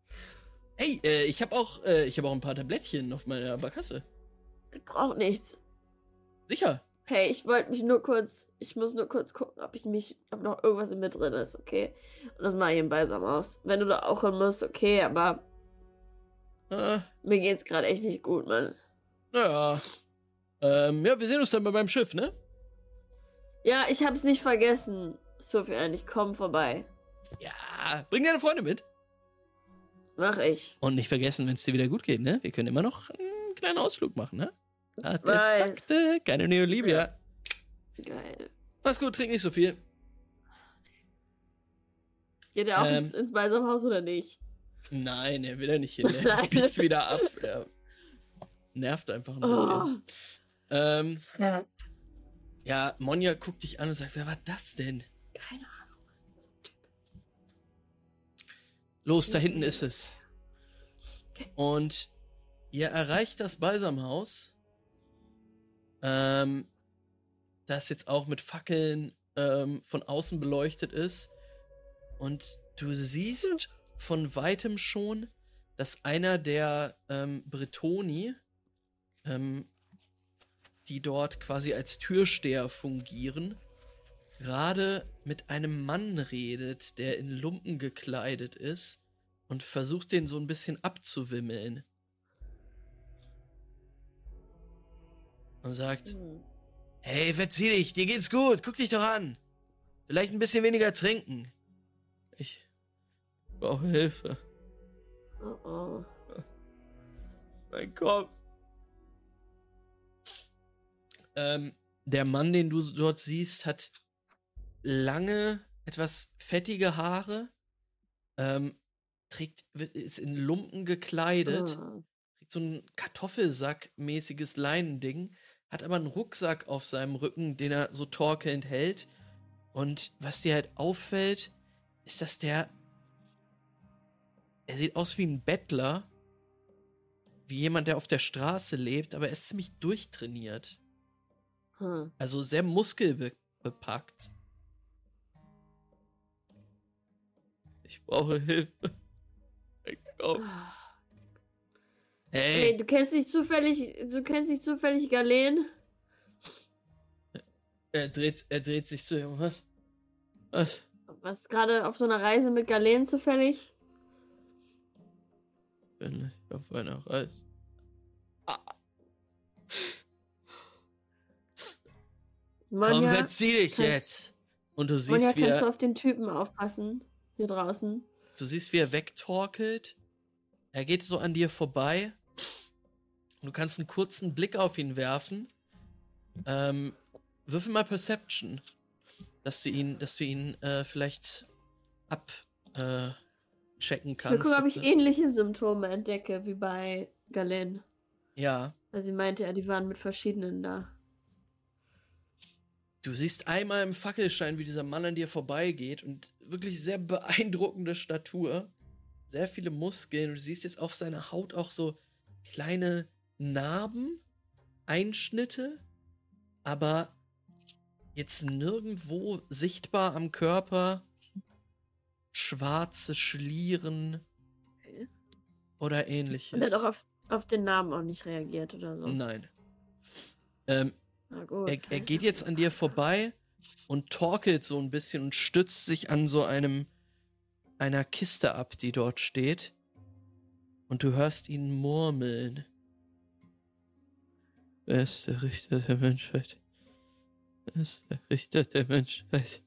B: Hey, äh, ich habe auch, äh, ich habe auch ein paar Tablettchen auf meiner Barkasse.
D: Ich brauche nichts.
B: Sicher.
D: Hey, ich wollte mich nur kurz, ich muss nur kurz gucken, ob ich mich, ob noch irgendwas in mir drin ist, okay? Und das mache ich im Balsamhaus. Wenn du da auch hin musst, okay, aber
B: Äh,
D: mir geht's gerade echt nicht gut, Mann.
B: naja. Ähm, ja, wir sehen uns dann bei meinem Schiff, ne?
D: Ja, ich hab's nicht vergessen. Sofian, ich komm vorbei.
B: Ja, bring deine Freunde mit.
D: Mach ich.
B: Und nicht vergessen, wenn es dir wieder gut geht, ne? Wir können immer noch einen kleinen Ausflug machen, ne? Artefakte, keine Neolibia.
D: Geil.
B: Mach's gut, trink nicht so viel.
D: Geht er auch
B: Ähm.
D: ins, ins Balsamhaus oder nicht?
B: Nein, er will ja nicht hin. Er biegt wieder ab. Er nervt einfach ein bisschen.
D: Oh.
B: Ähm,
D: Ja.
B: ja, Monja guckt dich an und sagt, wer war das denn?
D: Keine Ahnung. So ein Typ.
B: Los, da hinten ist es.
D: Okay.
B: Und ihr erreicht das Balsamhaus. Ähm, das jetzt auch mit Fackeln ähm, von außen beleuchtet ist. Und du siehst von weitem schon, dass einer der ähm, Bretoni, ähm, die dort quasi als Türsteher fungieren, gerade mit einem Mann redet, der in Lumpen gekleidet ist und versucht den so ein bisschen abzuwimmeln. Und sagt,
D: Hm.
B: hey, verzieh dich, dir geht's gut, guck dich doch an. Vielleicht ein bisschen weniger trinken. Ich brauche Hilfe.
D: Oh, oh.
B: Mein Kopf. Ähm, der Mann, den du dort siehst, hat lange, etwas fettige Haare, ähm, trägt, ist in Lumpen gekleidet,
D: Ah.
B: trägt so ein Kartoffelsack-mäßiges Leinending, hat aber einen Rucksack auf seinem Rücken, den er so torkelnd hält. Und was dir halt auffällt, ist, dass der. Er sieht aus wie ein Bettler. Wie jemand, der auf der Straße lebt, aber er ist ziemlich durchtrainiert.
D: Hm.
B: Also sehr muskelbepackt. Ich brauche Hilfe. Ich
D: Ah.
B: Hey,
D: Hey, du kennst nicht zufällig, du kennst nicht zufällig Galen?
B: er dreht, er dreht sich zu ihm. Was? Was?
D: Was gerade auf so einer Reise mit Galen zufällig?
B: Bin ich auf einer Reise. Komm,
D: Monja,
B: verzieh dich
D: kannst-
B: jetzt. Und du
D: Monja,
B: siehst, wie
D: kannst du
B: er,
D: auf den Typen aufpassen? Hier draußen.
B: du siehst, wie er wegtorkelt. Er geht so an dir vorbei Du kannst einen kurzen Blick auf ihn werfen. Ähm, würfel mal Perception, dass du ihn, dass du ihn äh, vielleicht abchecken äh,
D: Ich
B: kannst.
D: gucke, ob
B: ob
D: ich ähnliche Symptome entdecke wie bei Galen.
B: Ja,
D: Weil sie meinte, ja, die waren mit verschiedenen da.
B: du siehst einmal im Fackelschein, wie dieser Mann an dir vorbeigeht und wirklich sehr beeindruckende Statur, sehr viele Muskeln. Und du siehst jetzt auf seiner Haut auch so kleine Narben, Einschnitte, aber jetzt nirgendwo sichtbar am Körper schwarze Schlieren
D: Okay.
B: oder ähnliches.
D: Und er hat auch auf, auf den Namen auch nicht reagiert oder so.
B: Nein. Ähm,
D: gut.
B: er, er geht jetzt an dir vorbei und torkelt so ein bisschen und stützt sich an so einem einer Kiste ab, die dort steht. Und du hörst ihn murmeln. Wer ist der Richter der Menschheit? Wer ist der Richter der Menschheit?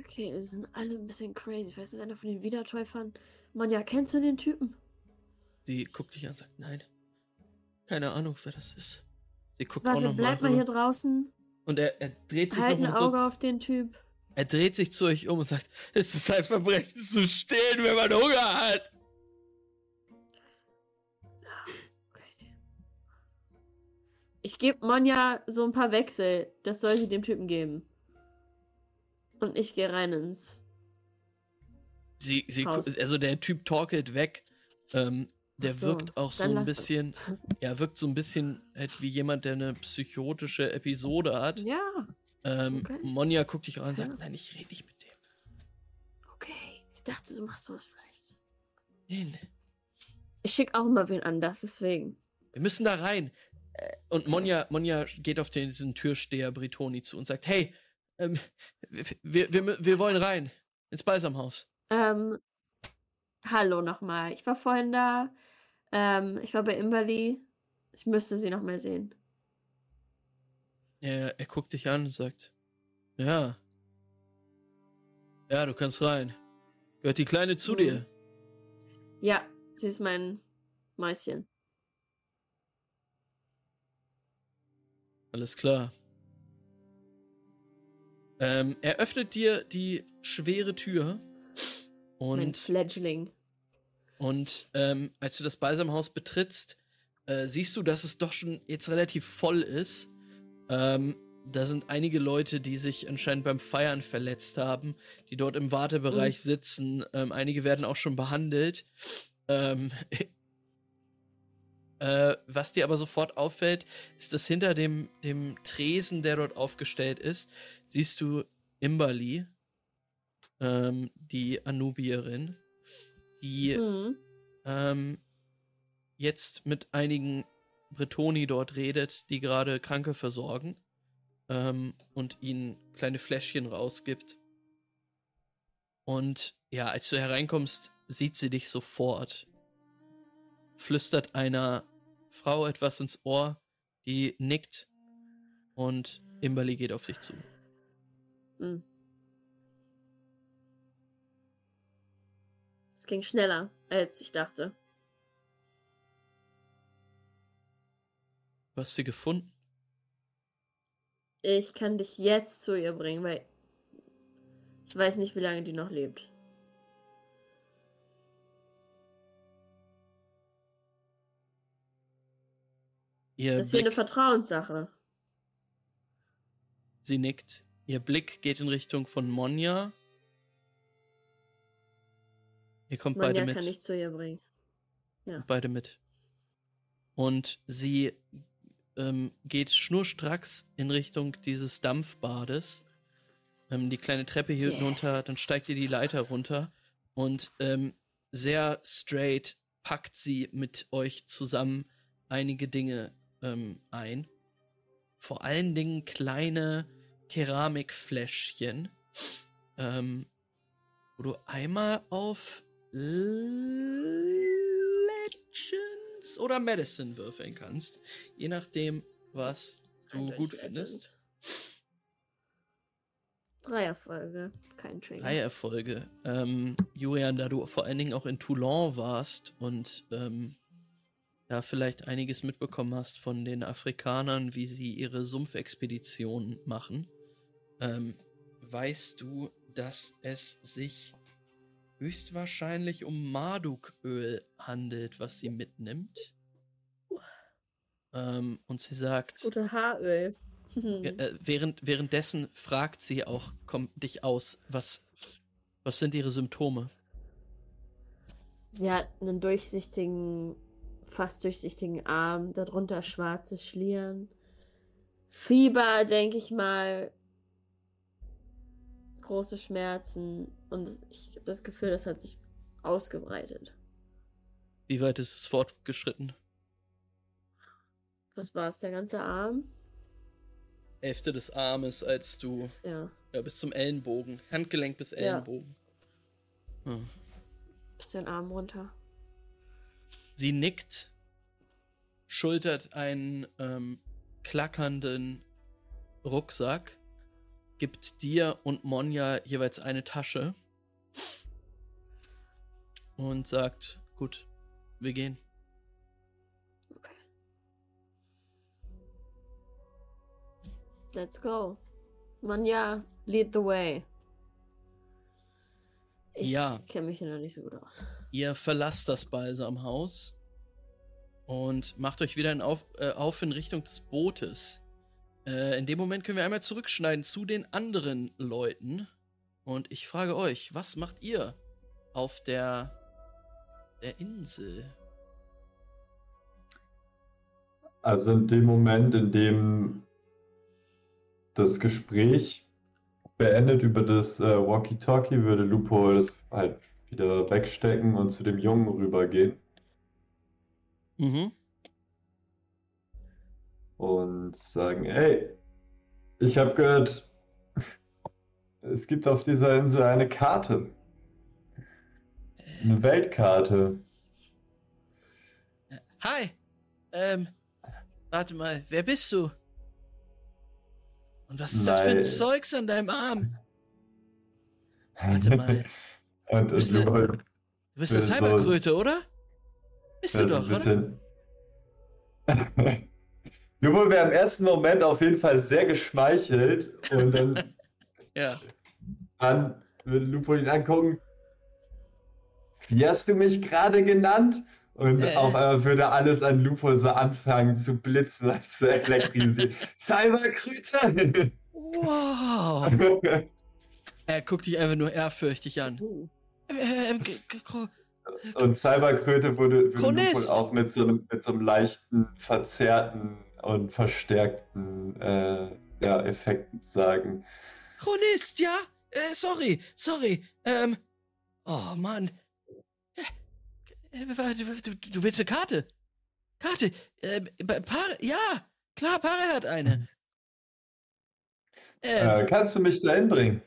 D: Okay, sie sind alle ein bisschen crazy. Ich weiß, ist einer von den Wiedertäufern. Mann, ja, kennst du den Typen?
B: Sie guckt dich an und sagt, nein. Keine Ahnung, wer das ist. Sie guckt auch
D: Warte,
B: noch mal
D: bleib mal hier draußen.
B: Und er, er dreht sich
D: Halt
B: noch
D: ein
B: mal so
D: Auge auf den Typ.
B: Er dreht sich zu euch um und sagt, es ist ein Verbrechen zu stehlen, wenn man Hunger hat.
D: Ich gebe Monja so ein paar Wechsel. Das soll sie dem Typen geben. Und ich gehe rein ins.
B: Sie, sie,
D: Haus.
B: also der Typ torkelt weg. Ähm, der
D: so,
B: wirkt auch so ein
D: lass es.
B: bisschen, ja, wirkt so ein bisschen halt wie jemand, der eine psychotische Episode hat.
D: Ja,
B: Ähm,
D: okay.
B: Monja guckt dich an und sagt,
D: Ja.
B: nein, ich rede nicht mit dem.
D: okay. Ich dachte, du machst sowas vielleicht.
B: Nein,
D: Ich schicke auch immer wen anders, deswegen.
B: wir müssen da rein. Und Monja, Monja geht auf den, diesen Türsteher Britoni zu und sagt, hey, ähm, wir, wir, wir, wollen rein. Ins Balsamhaus.
D: Ähm, hallo nochmal. Ich war vorhin da. Ähm, ich war bei Imberly. Ich müsste sie noch mal sehen.
B: Er, er guckt dich an und sagt, ja. Ja, du kannst rein. Gehört die Kleine zu
D: Hm.
B: dir?
D: Ja, sie ist mein Mäuschen.
B: Alles klar. Ähm, er öffnet dir die schwere Tür
D: mein
B: und,
D: Fledgling.
B: und ähm, als du das Balsamhaus betrittst, äh, siehst du, dass es doch schon jetzt relativ voll ist. Ähm, da sind einige Leute, die sich anscheinend beim Feiern verletzt haben, die dort im Wartebereich sitzen. Ähm, einige werden auch schon behandelt. Ähm, äh, was dir aber sofort auffällt, ist, dass hinter dem, dem Tresen, der dort aufgestellt ist, siehst du Imberly, ähm, die Anubierin, die
D: Mhm.
B: ähm, jetzt mit einigen Bretoni dort redet, die gerade Kranke versorgen ähm, und ihnen kleine Fläschchen rausgibt. Und ja, als du hereinkommst, sieht sie dich sofort, flüstert einer Frau etwas ins Ohr, die nickt und Imberly geht auf dich zu.
D: Mhm. Es ging schneller, als ich dachte.
B: Du hast sie gefunden?
D: Ich kann dich jetzt zu ihr bringen, weil ich weiß nicht, wie lange die noch lebt.
B: Ihr
D: Das ist hier eine
B: Blick,
D: Vertrauenssache.
B: sie nickt. Ihr Blick geht in Richtung von Monja. Ihr kommt beide
D: Manja
B: mit.
D: kann ich zu ihr bringen.
B: beide mit. Und sie ähm, geht schnurstracks in Richtung dieses Dampfbades. Ähm, die kleine Treppe hier
D: Yes.
B: runter, dann steigt ihr die Leiter runter und ähm, sehr straight packt sie mit euch zusammen einige Dinge ähm, ein. Vor allen Dingen kleine Keramikfläschchen, ähm, wo du einmal auf Legends oder Medicine würfeln kannst. Je nachdem, was du gut findest.
D: Drei Erfolge, kein Trigger.
B: Drei Erfolge. Ähm, Julian, da du vor allen Dingen auch in Toulon warst und ähm, da vielleicht einiges mitbekommen hast von den Afrikanern, wie sie ihre Sumpfexpeditionen machen, ähm, weißt du, dass es sich höchstwahrscheinlich um Marduköl handelt, was sie mitnimmt. Ähm, und sie sagt,
D: gute Haaröl.
B: äh, während, währenddessen fragt sie auch komm, dich aus, was, was sind ihre Symptome?
D: Sie hat einen durchsichtigen, fast durchsichtigen Arm, darunter schwarze Schlieren. Fieber, denke ich mal. Große Schmerzen. Und ich habe das Gefühl, das hat sich ausgebreitet.
B: Wie weit ist es fortgeschritten?
D: Was war es, der ganze Arm?
B: Hälfte des Armes, als du
D: Ja,
B: ja, bis zum Ellenbogen, Handgelenk bis
D: Ja.
B: Ellenbogen. Hm.
D: bis den Arm runter.
B: Sie nickt, schultert einen ähm, klackernden Rucksack, gibt dir und Monja jeweils eine Tasche und sagt, gut, wir gehen.
D: Okay. Let's go. Manja, lead the way. Ich
B: Ja.
D: kenne mich hier noch nicht so gut aus.
B: Ihr verlasst das Balsamhaus und macht euch wieder in auf, äh, auf in Richtung des Bootes. Äh, in dem Moment können wir einmal zurückschneiden zu den anderen Leuten. Und ich frage euch, was macht ihr auf der, der Insel?
C: Also in dem Moment, in dem das Gespräch beendet über das äh, Walkie-Talkie, würde Lupo das halt wieder wegstecken und zu dem Jungen rübergehen
B: Mhm.
C: und sagen, ey, ich habe gehört, es gibt auf dieser Insel eine Karte. Eine Weltkarte.
B: Hi, ähm, warte mal, wer bist du? Und was ist das für ein
C: Nein.
B: Zeugs an deinem Arm? Warte mal,
C: Und,
B: Bist
C: und
B: du-
C: Lupo,
B: du bist eine
C: So-
B: Cyberkröte, oder? Bist du doch, oder?
C: Lupo wäre im ersten Moment auf jeden Fall sehr geschmeichelt und dann,
B: Ja.
C: dann würde Lupo ihn angucken. Wie hast du mich gerade genannt? Und
B: Äh.
C: auf einmal würde alles an Lupo so anfangen zu blitzen zu elektrisieren. Cyberkröte!
B: Wow. Er guckt dich einfach nur ehrfürchtig an. Äh,
C: Und Cyberkröte würde, würde
B: Chronist!
C: auch mit so, einem, mit so einem leichten, verzerrten und verstärkten äh, ja, Effekt sagen.
B: Chronist, ja? Äh, sorry, sorry. Ähm. Oh, Mann. Äh, äh, warte, Du, du, du willst eine Karte? Karte? Ähm, Pa- Pare, ja, klar, Pare hat eine. Ähm,
C: Äh, kannst du mich dahin bringen?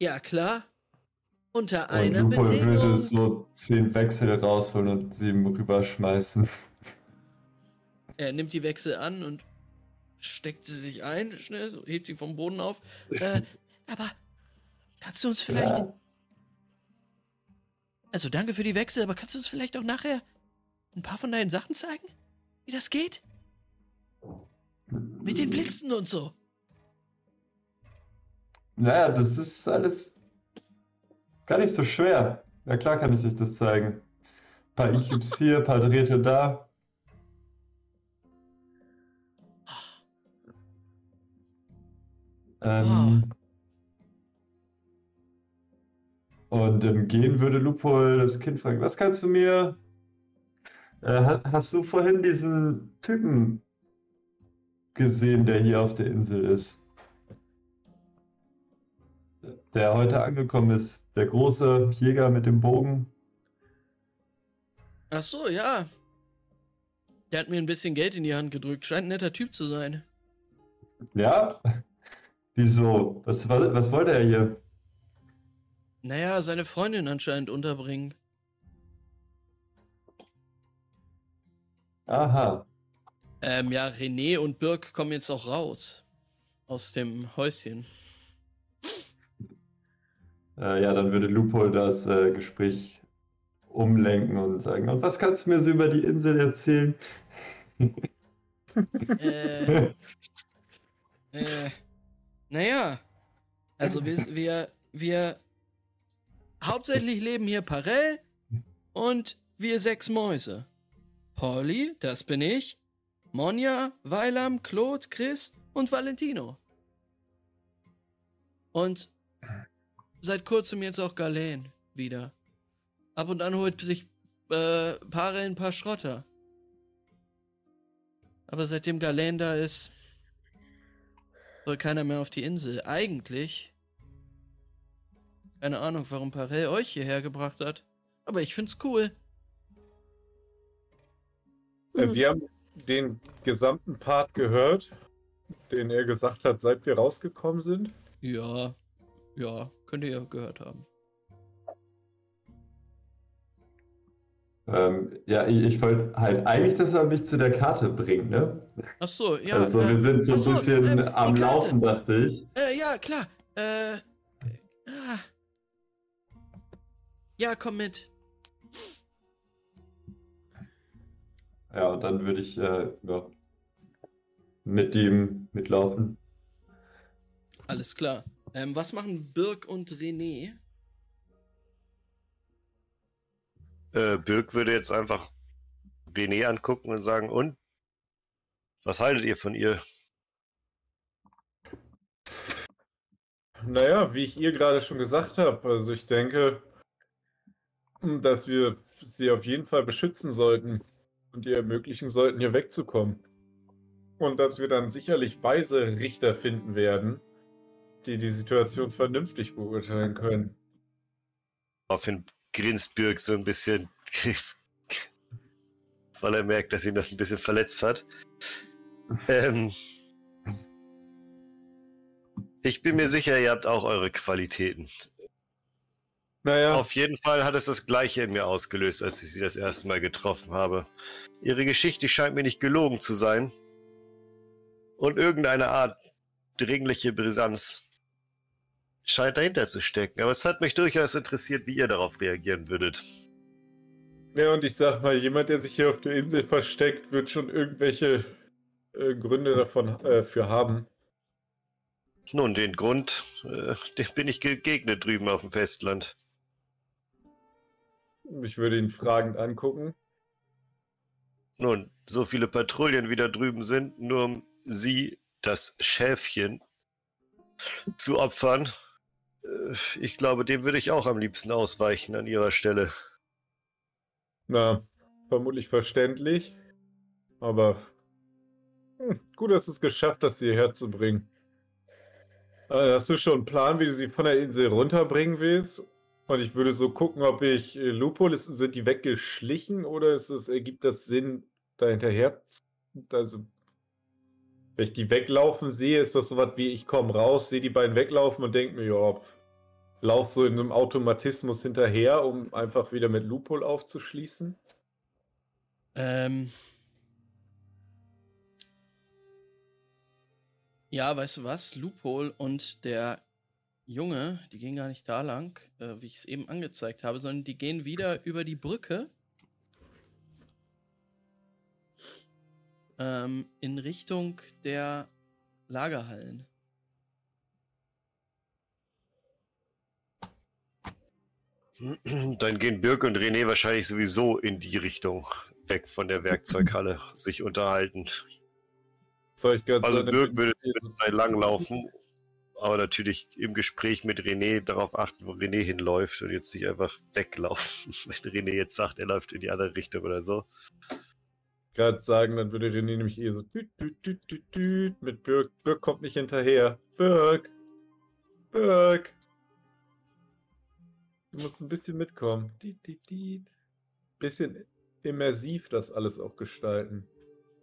B: Ja, klar. Unter
C: Und
B: einer
C: Lupo würde
B: Bedingung.
C: so zehn Wechsel rausholen und sie ihm rüberschmeißen.
B: Er nimmt die Wechsel an und steckt sie sich ein, schnell, so hebt sie vom Boden auf. Äh, aber kannst du uns vielleicht.
C: Ja.
B: Also danke für die Wechsel, aber kannst du uns vielleicht auch nachher ein paar von deinen Sachen zeigen? Wie das geht? Mit den Blitzen und so.
C: Naja, das ist alles gar nicht so schwer. Ja klar kann ich euch das zeigen. Ein paar E-Cubes hier, ein paar Drähte da. Ähm, Und im Gehen würde Lupo das Kind fragen, was kannst du mir... Äh, ha- hast du vorhin diesen Typen gesehen, der hier auf der Insel ist? Der heute angekommen ist. Der große Jäger mit dem Bogen.
B: Ach so, ja. Der hat mir ein bisschen Geld in die Hand gedrückt. Scheint ein netter Typ zu sein.
C: Ja? Wieso? Was, was, was wollte er hier?
B: Naja, seine Freundin anscheinend unterbringen.
C: Aha.
B: Ähm, ja, René und Birk kommen jetzt auch raus. Aus dem Häuschen.
C: Äh, ja, dann würde Lupol das äh, Gespräch umlenken und sagen, und was kannst du mir so über die Insel erzählen?
B: Äh, äh, naja, also wir, wir, wir hauptsächlich leben hier Parell und wir sechs Mäuse. Polly, das bin ich, Monja, Weilam, Claude, Chris und Valentino. Und seit kurzem jetzt auch Galen wieder. Ab und an holt sich äh, Parell ein paar Schrotter. Aber seitdem Galen da ist, soll keiner mehr auf die Insel. Eigentlich. Keine Ahnung, warum Parell euch hierher gebracht hat. Aber ich find's cool.
F: Äh, wir haben den gesamten Part gehört, den er gesagt hat, seit wir rausgekommen sind.
B: Ja, ja, könnt ihr ja gehört haben.
C: Ähm, ja, ich, ich wollte halt eigentlich, dass er mich zu der Karte bringt, ne?
B: Ach so, ja.
C: also wir
B: äh,
C: sind so ein
B: so,
C: bisschen
B: ähm,
C: am. Laufen, dachte ich.
B: Äh, ja, klar. Äh. ah. Ja, komm mit.
C: Ja, und dann würde ich äh, ja, mit ihm mitlaufen.
B: Alles klar. Ähm, was machen Birk und René?
E: Äh, Birk würde jetzt einfach René angucken und sagen, und? Was haltet ihr von ihr?
F: Naja, wie ich ihr gerade schon gesagt habe, also ich denke, dass wir sie auf jeden Fall beschützen sollten und ihr ermöglichen sollten, hier wegzukommen. Und dass wir dann sicherlich weise Richter finden werden, die die Situation vernünftig beurteilen können.
E: Daraufhin grinst Birk so ein bisschen, weil er merkt, dass ihn das ein bisschen verletzt hat. Ähm, ich bin mir sicher, ihr habt auch eure Qualitäten.
F: Naja,
E: Auf jeden Fall hat es das Gleiche in mir ausgelöst, als ich sie das erste Mal getroffen habe. Ihre Geschichte scheint mir nicht gelogen zu sein. Und irgendeine Art dringliche Brisanz scheint dahinter zu stecken. Aber es hat mich durchaus interessiert, wie ihr darauf reagieren würdet.
F: ja, und ich sag mal, jemand, der sich hier auf der Insel versteckt, wird schon irgendwelche äh, Gründe davon äh, für haben.
E: Nun, den Grund, äh, dem bin ich gegegnet drüben auf dem Festland.
F: Ich würde ihn fragend angucken.
E: Nun, so viele Patrouillen wie da drüben sind, nur um sie, das Schäfchen, zu opfern. Äh, Ich glaube, dem würde ich auch am liebsten ausweichen an ihrer Stelle.
F: Na, vermutlich verständlich. Aber hm, gut, dass du es geschafft hast, sie hierher zu bringen. Äh, hast du schon einen Plan, wie du sie von der Insel runterbringen willst? Und ich würde so gucken, ob ich äh, Lupol, ist, sind die weggeschlichen oder ist es, ergibt das Sinn, da hinterher? Also, wenn ich die weglaufen sehe, ist das so was wie, ich komme raus, sehe die beiden weglaufen und denke mir, ja, lauf so in einem Automatismus hinterher, um einfach wieder mit Lupol aufzuschließen.
B: Ähm. Ja, weißt du was? Loophole und der Junge, die gehen gar nicht da lang, äh, wie ich es eben angezeigt habe, sondern die gehen wieder über die Brücke ähm, in Richtung der Lagerhallen.
E: Dann gehen Birk und René wahrscheinlich sowieso in die Richtung weg von der Werkzeughalle, sich unterhalten.
F: Ganz
E: Also Birk würde sein lang laufen, aber natürlich im Gespräch mit René darauf achten, wo René hinläuft und jetzt nicht einfach weglaufen, wenn René jetzt sagt, er läuft in die andere Richtung oder so.
F: gerade sagen, dann würde René nämlich eh so düt, düt, düt, mit Birk. Birk kommt nicht hinterher. Birk! Birk! Du musst ein bisschen mitkommen. Diet, diet, diet. Bisschen immersiv das alles auch gestalten.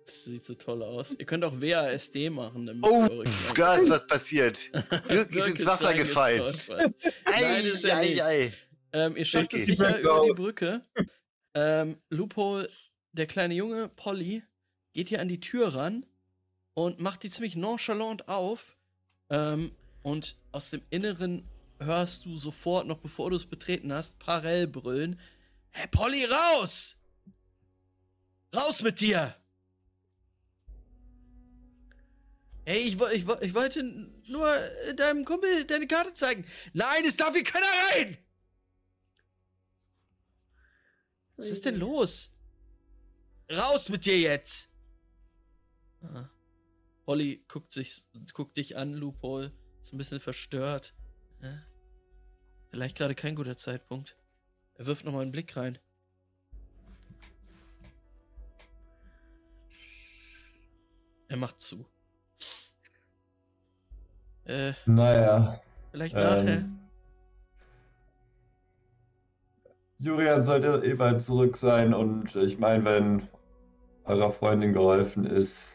B: Das sieht so toll aus. Ihr könnt auch WASD machen.
E: Oh, da ist was passiert. Birk ist ins Wasser gefallen.
B: reingestolpert. Nein, ist er nicht.
E: ei.
B: Ähm, ihr schafft es
E: Okay.
B: sicher
F: Birk
B: über die. Brücke. Ähm, Loophole, der kleine Junge, Polly, geht hier an die Tür ran und macht die ziemlich nonchalant auf. Ähm, und aus dem Inneren hörst du sofort, noch bevor du es betreten hast, Parell brüllen. Hey, Polly, raus! Raus mit dir! Ey, ich, ich, ich wollte nur deinem Kumpel deine Karte zeigen. Nein, es darf hier keiner rein! Was ist denn los? Raus mit dir jetzt! Ah. Holly guckt, guckt dich an, Loophole. Ist ein bisschen verstört. Ja. Vielleicht gerade kein guter Zeitpunkt. Er wirft nochmal einen Blick rein. Er macht zu. Äh,
C: Naja.
B: vielleicht nachher.
C: Ähm, Julian sollte eh bald zurück sein und ich meine, wenn eurer Freundin geholfen ist,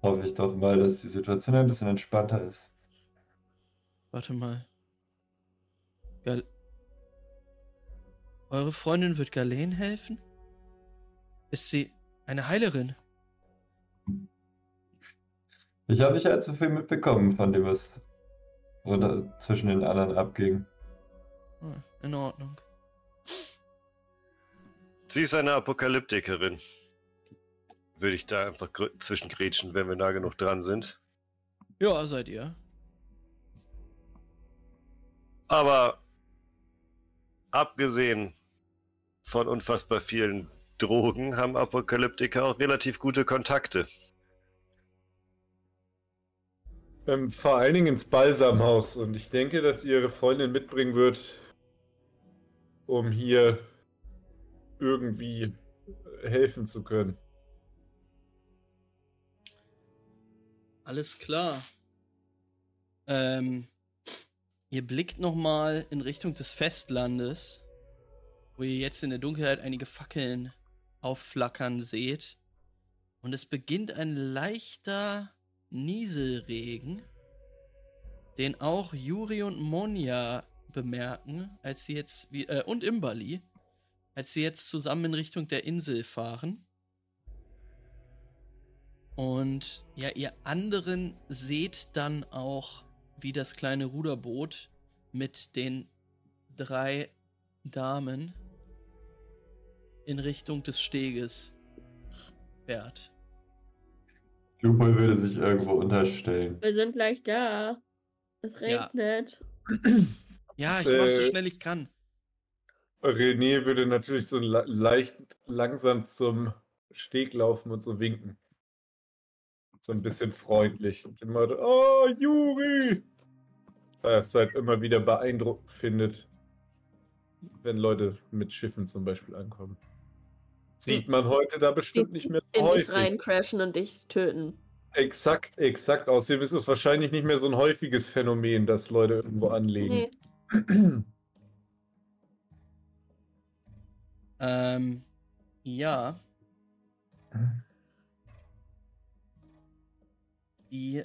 C: hoffe ich doch mal, dass die Situation ein bisschen entspannter ist.
B: Warte mal. Gal Eure Freundin wird Galen helfen? Ist sie eine Heilerin?
C: Ich habe nicht allzu viel mitbekommen von dem, was oder zwischen den anderen abging.
B: Hm, in Ordnung.
E: Sie ist eine Apokalyptikerin. Würde ich da einfach zwischengrätschen, wenn wir nah genug dran sind.
B: Ja, seid ihr.
E: Aber abgesehen von unfassbar vielen Drogen haben Apokalyptiker auch relativ gute Kontakte.
F: Ähm, vor allen Dingen ins Balsamhaus. Und ich denke, dass ihr ihre Freundin mitbringen wird, um hier irgendwie helfen zu können.
B: Alles klar. Ähm, ihr blickt nochmal in Richtung des Festlandes, wo ihr jetzt in der Dunkelheit einige Fackeln aufflackern seht. Und es beginnt ein leichter Nieselregen, den auch Juri und Monja bemerken, als sie jetzt äh, und Imbali, als sie jetzt zusammen in Richtung der Insel fahren. Und ja, ihr anderen seht dann auch, wie das kleine Ruderboot mit den drei Damen in Richtung des Steges fährt.
C: Lupol würde sich irgendwo unterstellen.
D: Wir sind gleich da. Es
B: Ja.
D: regnet.
B: Ja, ich mach's so
F: Äh.
B: schnell ich kann.
F: René würde natürlich so le leicht langsam zum Steg laufen und so winken. So ein bisschen freundlich. Und immer, oh, Juri! Weil er es halt immer wieder beeindruckend findet, wenn Leute mit Schiffen zum Beispiel ankommen. Sieht man heute da bestimmt nicht mehr so
D: In dich
F: häufig.
D: reincrashen und dich töten.
F: Exakt, exakt. Außerdem ist es wahrscheinlich nicht mehr so ein häufiges Phänomen, dass Leute irgendwo anlegen.
D: Nee.
B: Ähm, ja. Die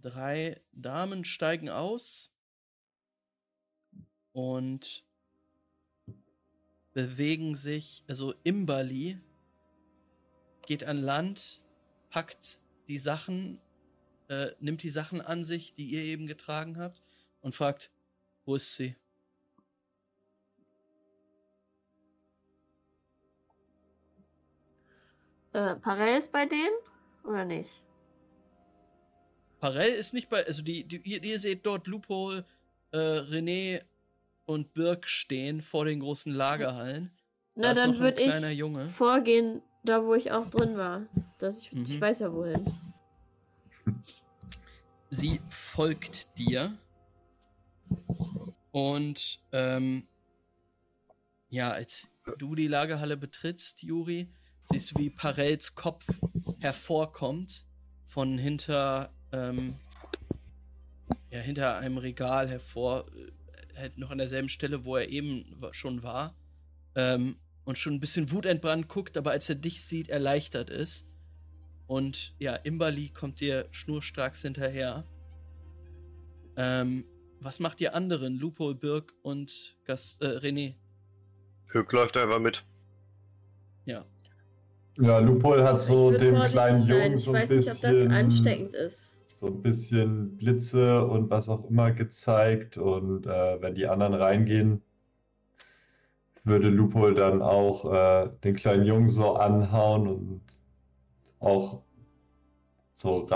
B: drei Damen steigen aus und bewegen sich, also Imbali geht an Land, packt die Sachen, äh, nimmt die Sachen an sich, die ihr eben getragen habt und fragt, wo ist sie?
D: Äh, Parell ist bei denen? Oder nicht?
B: Parell ist nicht bei, also die, die ihr, ihr seht dort Loophole, äh, René und Birk stehen vor den großen Lagerhallen.
D: Na,
B: da
D: dann würde ich
B: Junge.
D: vorgehen, da wo ich auch drin war. Dass ich, ich
B: Mhm.
D: weiß ja wohin.
B: Sie folgt dir. Und ähm, ja, als du die Lagerhalle betrittst, Juri, siehst du, wie Parells Kopf hervorkommt von hinter, ähm, ja, hinter einem Regal hervor, äh, halt noch an derselben Stelle, wo er eben schon war. Ähm, und schon ein bisschen wutentbrannt guckt, aber als er dich sieht, erleichtert ist. Und ja, Imbali kommt dir schnurstracks hinterher. Ähm, was macht ihr anderen? Lupo, Birk und Gas äh, René?
E: Hück läuft einfach mit.
C: Ja, Lupol hat so
D: ich
C: dem kleinen
D: sein.
C: Jungen
D: Ich
C: so ein
D: weiß nicht, ob das
C: bisschen
D: ansteckend ist.
C: So ein bisschen Blitze und was auch immer gezeigt. Und äh, wenn die anderen reingehen, würde Lupo dann auch äh, den kleinen Jungen so anhauen und auch so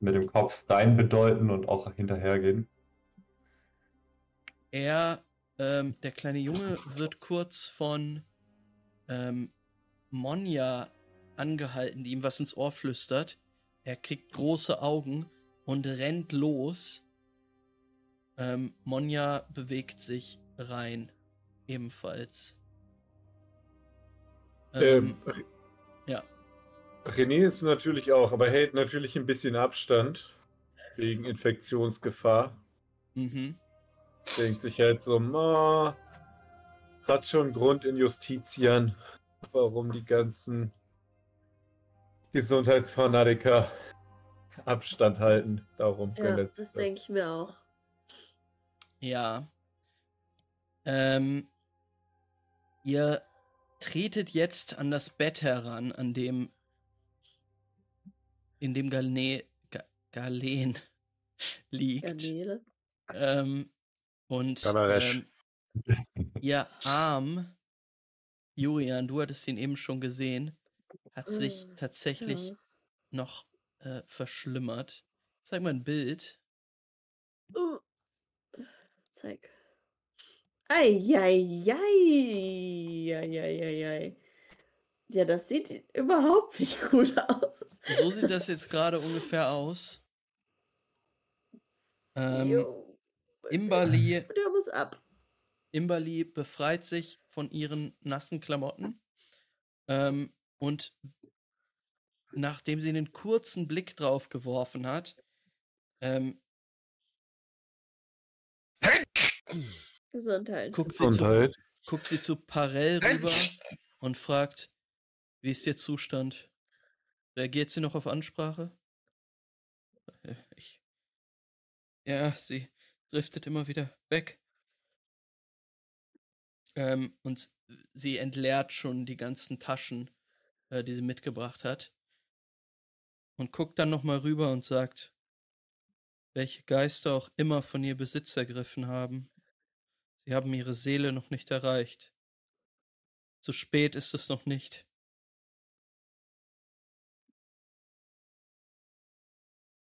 C: mit dem Kopf rein bedeuten und auch hinterhergehen.
B: Er, ähm, der kleine Junge, wird kurz von ähm, Monja angehalten, die ihm was ins Ohr flüstert. Er kriegt große Augen und rennt los. Ähm, Monja bewegt sich rein, ebenfalls.
F: Ähm, ähm, ja. René ist natürlich auch, aber hält natürlich ein bisschen Abstand wegen Infektionsgefahr. Mhm. Denkt sich halt so, ma, hat schon Grund in Justizien, warum die ganzen Gesundheitsfanatiker Abstand halten. Darum
D: ja, das, das denke ich mir auch.
B: Ja. Ähm, ihr tretet jetzt an das Bett heran, an dem in dem Galne, Ga, Galen liegt. Garnele. Ähm, und ähm, ihr Arm, Julian, du hattest ihn eben schon gesehen, hat sich mm, tatsächlich ja. noch äh, verschlimmert. Zeig mal ein Bild.
D: Uh. Zeig. Eieiei. Ja, das sieht überhaupt nicht gut aus.
B: So sieht das jetzt gerade ungefähr aus. Ähm, Imbali,
D: Der muss ab.
B: Imbali befreit sich von ihren nassen Klamotten ähm, und nachdem sie einen kurzen Blick drauf geworfen hat, ähm,
D: Gesundheit.
B: Guckt sie, Gesundheit. Zu, guckt sie zu Parell rüber und fragt, wie ist ihr Zustand? Reagiert sie noch auf Ansprache? Äh, ich. Ja, sie driftet immer wieder weg. Ähm, und sie entleert schon die ganzen Taschen, äh, die sie mitgebracht hat. Und guckt dann nochmal rüber und sagt, welche Geister auch immer von ihr Besitz ergriffen haben. Sie haben ihre Seele noch nicht erreicht. Zu spät ist es noch nicht.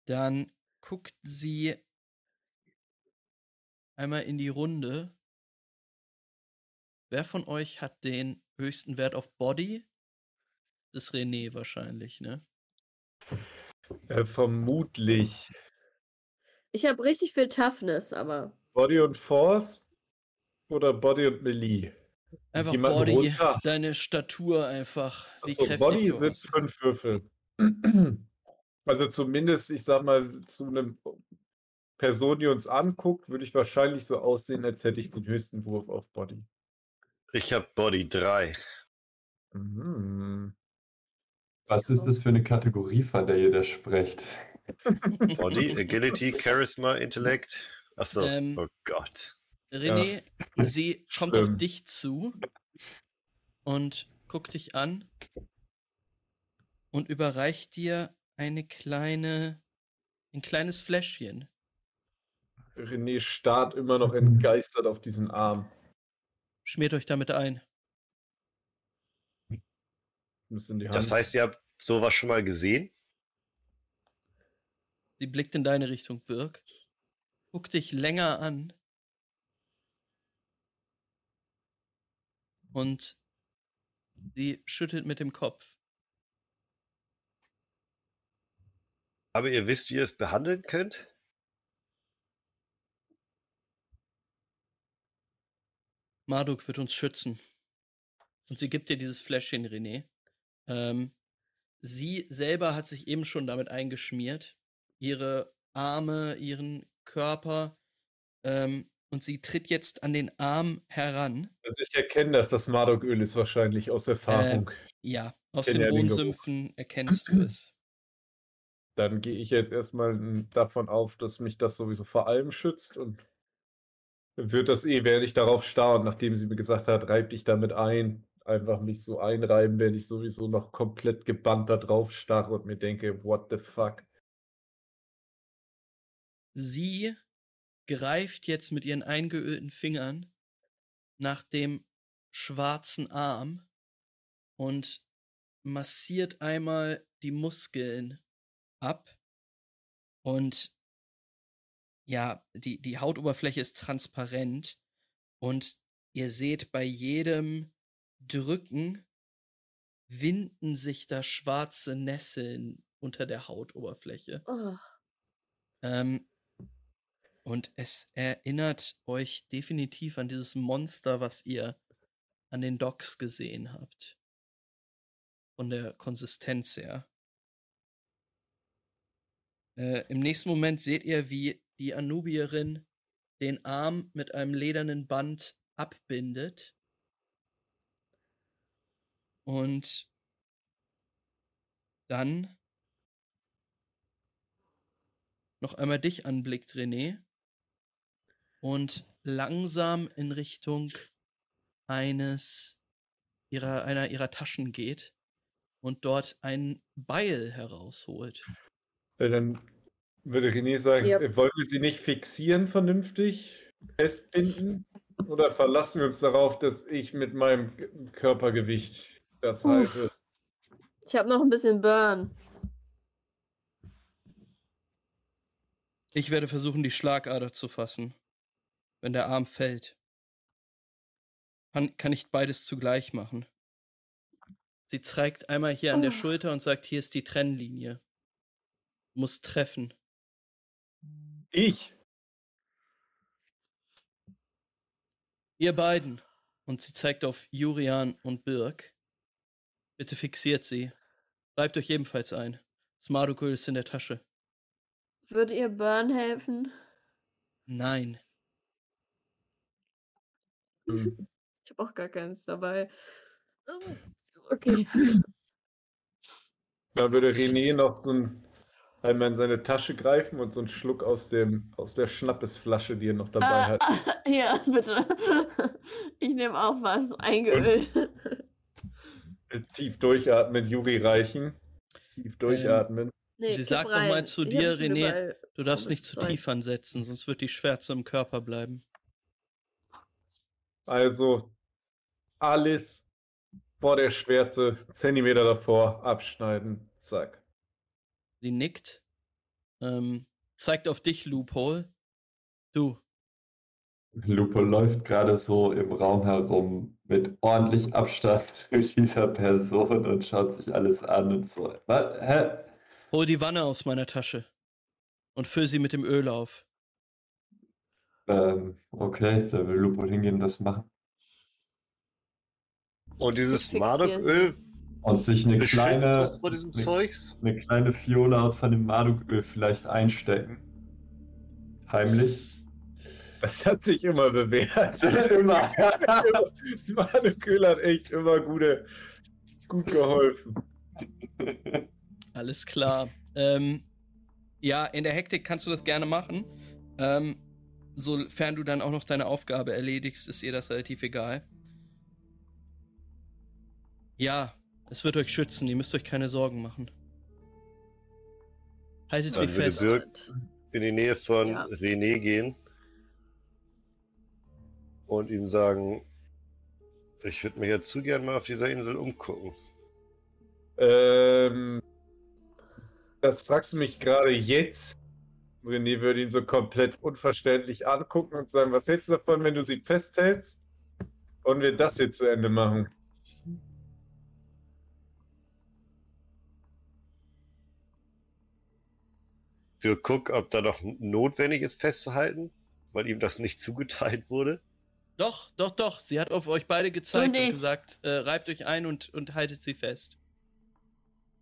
B: Dann guckt sie einmal in die Runde. Wer von euch hat den höchsten Wert auf Body? Das ist René wahrscheinlich, ne?
F: Äh, vermutlich.
D: Ich habe richtig viel Toughness, aber.
F: Body und Force oder Body und Melee?
B: Einfach Body, runter? deine Statur einfach.
F: Wie Achso, Body du sind fünf Würfel. Also zumindest, ich sag mal, zu einem Person, die uns anguckt, würde ich wahrscheinlich so aussehen, als hätte ich den höchsten Wurf auf Body.
E: Ich habe Body 3.
C: Mhm. Was ist das für eine Kategorie, von der ihr da sprecht?
E: Body, Agility, Charisma, Intellekt. Achso, ähm, oh Gott.
B: René, ja. sie kommt auf dich zu und guckt dich an und überreicht dir eine kleine, ein kleines Fläschchen.
F: René starrt immer noch entgeistert auf diesen Arm.
B: Schmiert euch damit ein.
E: Das heißt, ihr habt sowas schon mal gesehen?
B: Sie blickt in deine Richtung, Birk. Guck dich länger an. Und sie schüttelt mit dem Kopf.
E: Aber ihr wisst, wie ihr es behandeln könnt?
B: Marduk wird uns schützen. Und sie gibt dir dieses Fläschchen, René. Ähm, sie selber hat sich eben schon damit eingeschmiert. Ihre Arme, ihren Körper. Ähm, und sie tritt jetzt an den Arm heran.
F: Also ich erkenne, dass das Marduk-Öl ist wahrscheinlich aus Erfahrung. Äh,
B: ja, aus den Wohnsümpfen erkennst du es.
F: Dann gehe ich jetzt erstmal davon auf, dass mich das sowieso vor allem schützt und wird das eh, werde ich darauf starren, nachdem sie mir gesagt hat, reib dich damit ein, einfach mich so einreiben, wenn ich sowieso noch komplett gebannt da drauf starre und mir denke, what the fuck.
B: Sie greift jetzt mit ihren eingeölten Fingern nach dem schwarzen Arm und massiert einmal die Muskeln ab und ja, die, die Hautoberfläche ist transparent und ihr seht bei jedem Drücken winden sich da schwarze Nesseln unter der Hautoberfläche.
D: Oh.
B: Ähm, und es erinnert euch definitiv an dieses Monster, was ihr an den Docks gesehen habt. Von der Konsistenz her. Äh, Im nächsten Moment seht ihr, wie die Anubierin den Arm mit einem ledernen Band abbindet. Und dann noch einmal dich anblickt, René. Und langsam in Richtung eines ihrer, einer ihrer Taschen geht und dort ein Beil herausholt.
F: Äh, Dann würde René sagen,
D: Ja.
F: äh, wollen wir sie nicht fixieren vernünftig, festbinden? Oder verlassen wir uns darauf, dass ich mit meinem Körpergewicht das
D: Uff. Ich habe noch ein bisschen Burn.
B: Ich werde versuchen, die Schlagader zu fassen, wenn der Arm fällt. Kann, kann ich beides zugleich machen. Sie zeigt einmal hier an der. Schulter und sagt, hier ist die Trennlinie. Muss treffen.
F: Ich?
B: Ihr beiden. Und sie zeigt auf Jurian und Birk. Bitte fixiert sie. Bleibt euch ebenfalls ein. Das Mardukul ist in der Tasche.
D: Würde ihr Burn helfen?
B: Nein.
F: Hm.
D: Ich habe auch gar keins dabei. Okay.
F: Dann würde René noch so ein, einmal in seine Tasche greifen und so einen Schluck aus, dem, aus der Schnappesflasche, die er noch dabei
D: Ah,
F: hat.
D: ja, bitte. Ich nehme auch was eingeölt.
F: Tief durchatmen, Juri reichen. Tief durchatmen.
D: Nee,
B: Sie sagt noch mal
D: rein.
B: zu dir, René,
D: überall
B: Du darfst nicht zu tief ansetzen, sonst wird die Schwärze im Körper bleiben.
F: Also alles vor der Schwärze, Zentimeter davor, abschneiden. Zack.
B: Sie nickt, ähm, zeigt auf dich, Loophole. Du,
C: Lupo läuft gerade so im Raum herum mit ordentlich Abstand zu dieser Person und schaut sich alles an und so. Was? Hä?
B: hol die Wanne aus meiner Tasche und füll sie mit dem Öl auf.
C: Ähm, okay, da will Lupo hingehen und das machen.
E: Und dieses Mardoköl
C: Und sich eine kleine,
E: diesem
C: eine,
E: Zeugs?
C: eine kleine Fiole von dem Marduköl vielleicht einstecken. Heimlich.
F: Das hat sich immer bewährt.
C: Immer.
F: Manu Köhler hat echt immer gute, gut geholfen.
B: Alles klar. ähm, ja, in der Hektik kannst du das gerne machen. Ähm, sofern du dann auch noch deine Aufgabe erledigst, ist ihr das relativ egal. Ja, es wird euch schützen, ihr müsst euch keine Sorgen machen. Haltet sie
E: Dann würde
B: fest.
E: Birk- in die Nähe von
D: Ja.
E: René gehen und ihm sagen, ich würde mich ja zu gern mal auf dieser Insel umgucken.
F: Ähm, das fragst du mich gerade jetzt. René würde ihn so komplett unverständlich angucken und sagen, was hältst du davon, wenn du sie festhältst und wir das hier zu Ende machen?
E: Birk guck, ob da noch notwendig ist festzuhalten, weil ihm das nicht zugeteilt wurde.
B: Doch, doch, doch. Sie hat auf euch beide gezeigt und
D: nicht.
B: gesagt, äh, reibt euch ein und, und haltet sie fest.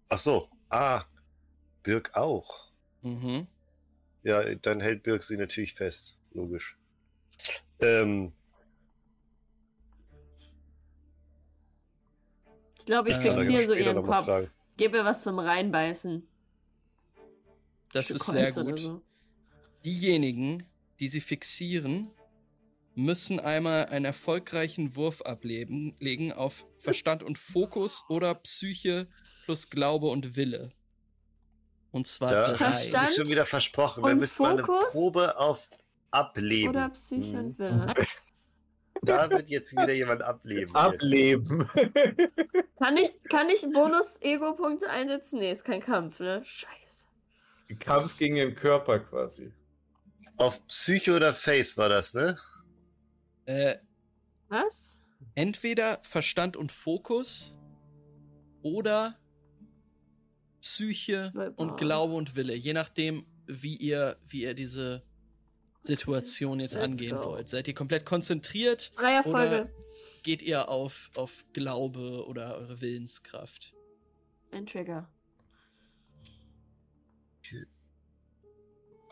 E: Ach so, ah, Birk auch.
B: Mhm.
E: Ja, dann hält Birk sie natürlich fest, logisch. Ähm,
D: Ich glaube, ich
B: Äh,
D: fixiere so ihren Kopf.
E: fragen.
D: Gib ihr was zum Reinbeißen.
B: Das
D: Stück
B: ist sehr
D: Holz
B: gut.
D: so.
B: Diejenigen, die sie fixieren, müssen einmal einen erfolgreichen Wurf ablegen legen auf Verstand und Fokus oder Psyche plus Glaube und Wille. Und zwar
E: Da
B: drei.
D: Verstand?
E: ist schon wieder versprochen. Wir müssen mal eine
D: Fokus?
E: Probe auf Ableben.
D: Oder Psyche
E: Mhm.
D: und Wille.
E: Da wird jetzt wieder jemand ableben.
F: Ableben.
D: Kann ich, kann ich Bonus-Ego-Punkte einsetzen? Nee, ist kein Kampf, ne? Scheiße.
F: Kampf gegen den Körper quasi.
E: Auf Psyche oder Face war das, ne?
B: Äh,
D: Was?
B: entweder Verstand und Fokus oder Psyche
D: Boah.
B: und Glaube und Wille, je nachdem, wie ihr, wie ihr diese Situation jetzt
D: let's
B: angehen
D: go.
B: wollt. Seid ihr komplett konzentriert
D: Dreierfolge.
B: oder geht ihr auf, auf Glaube oder eure Willenskraft?
D: Ein Trigger.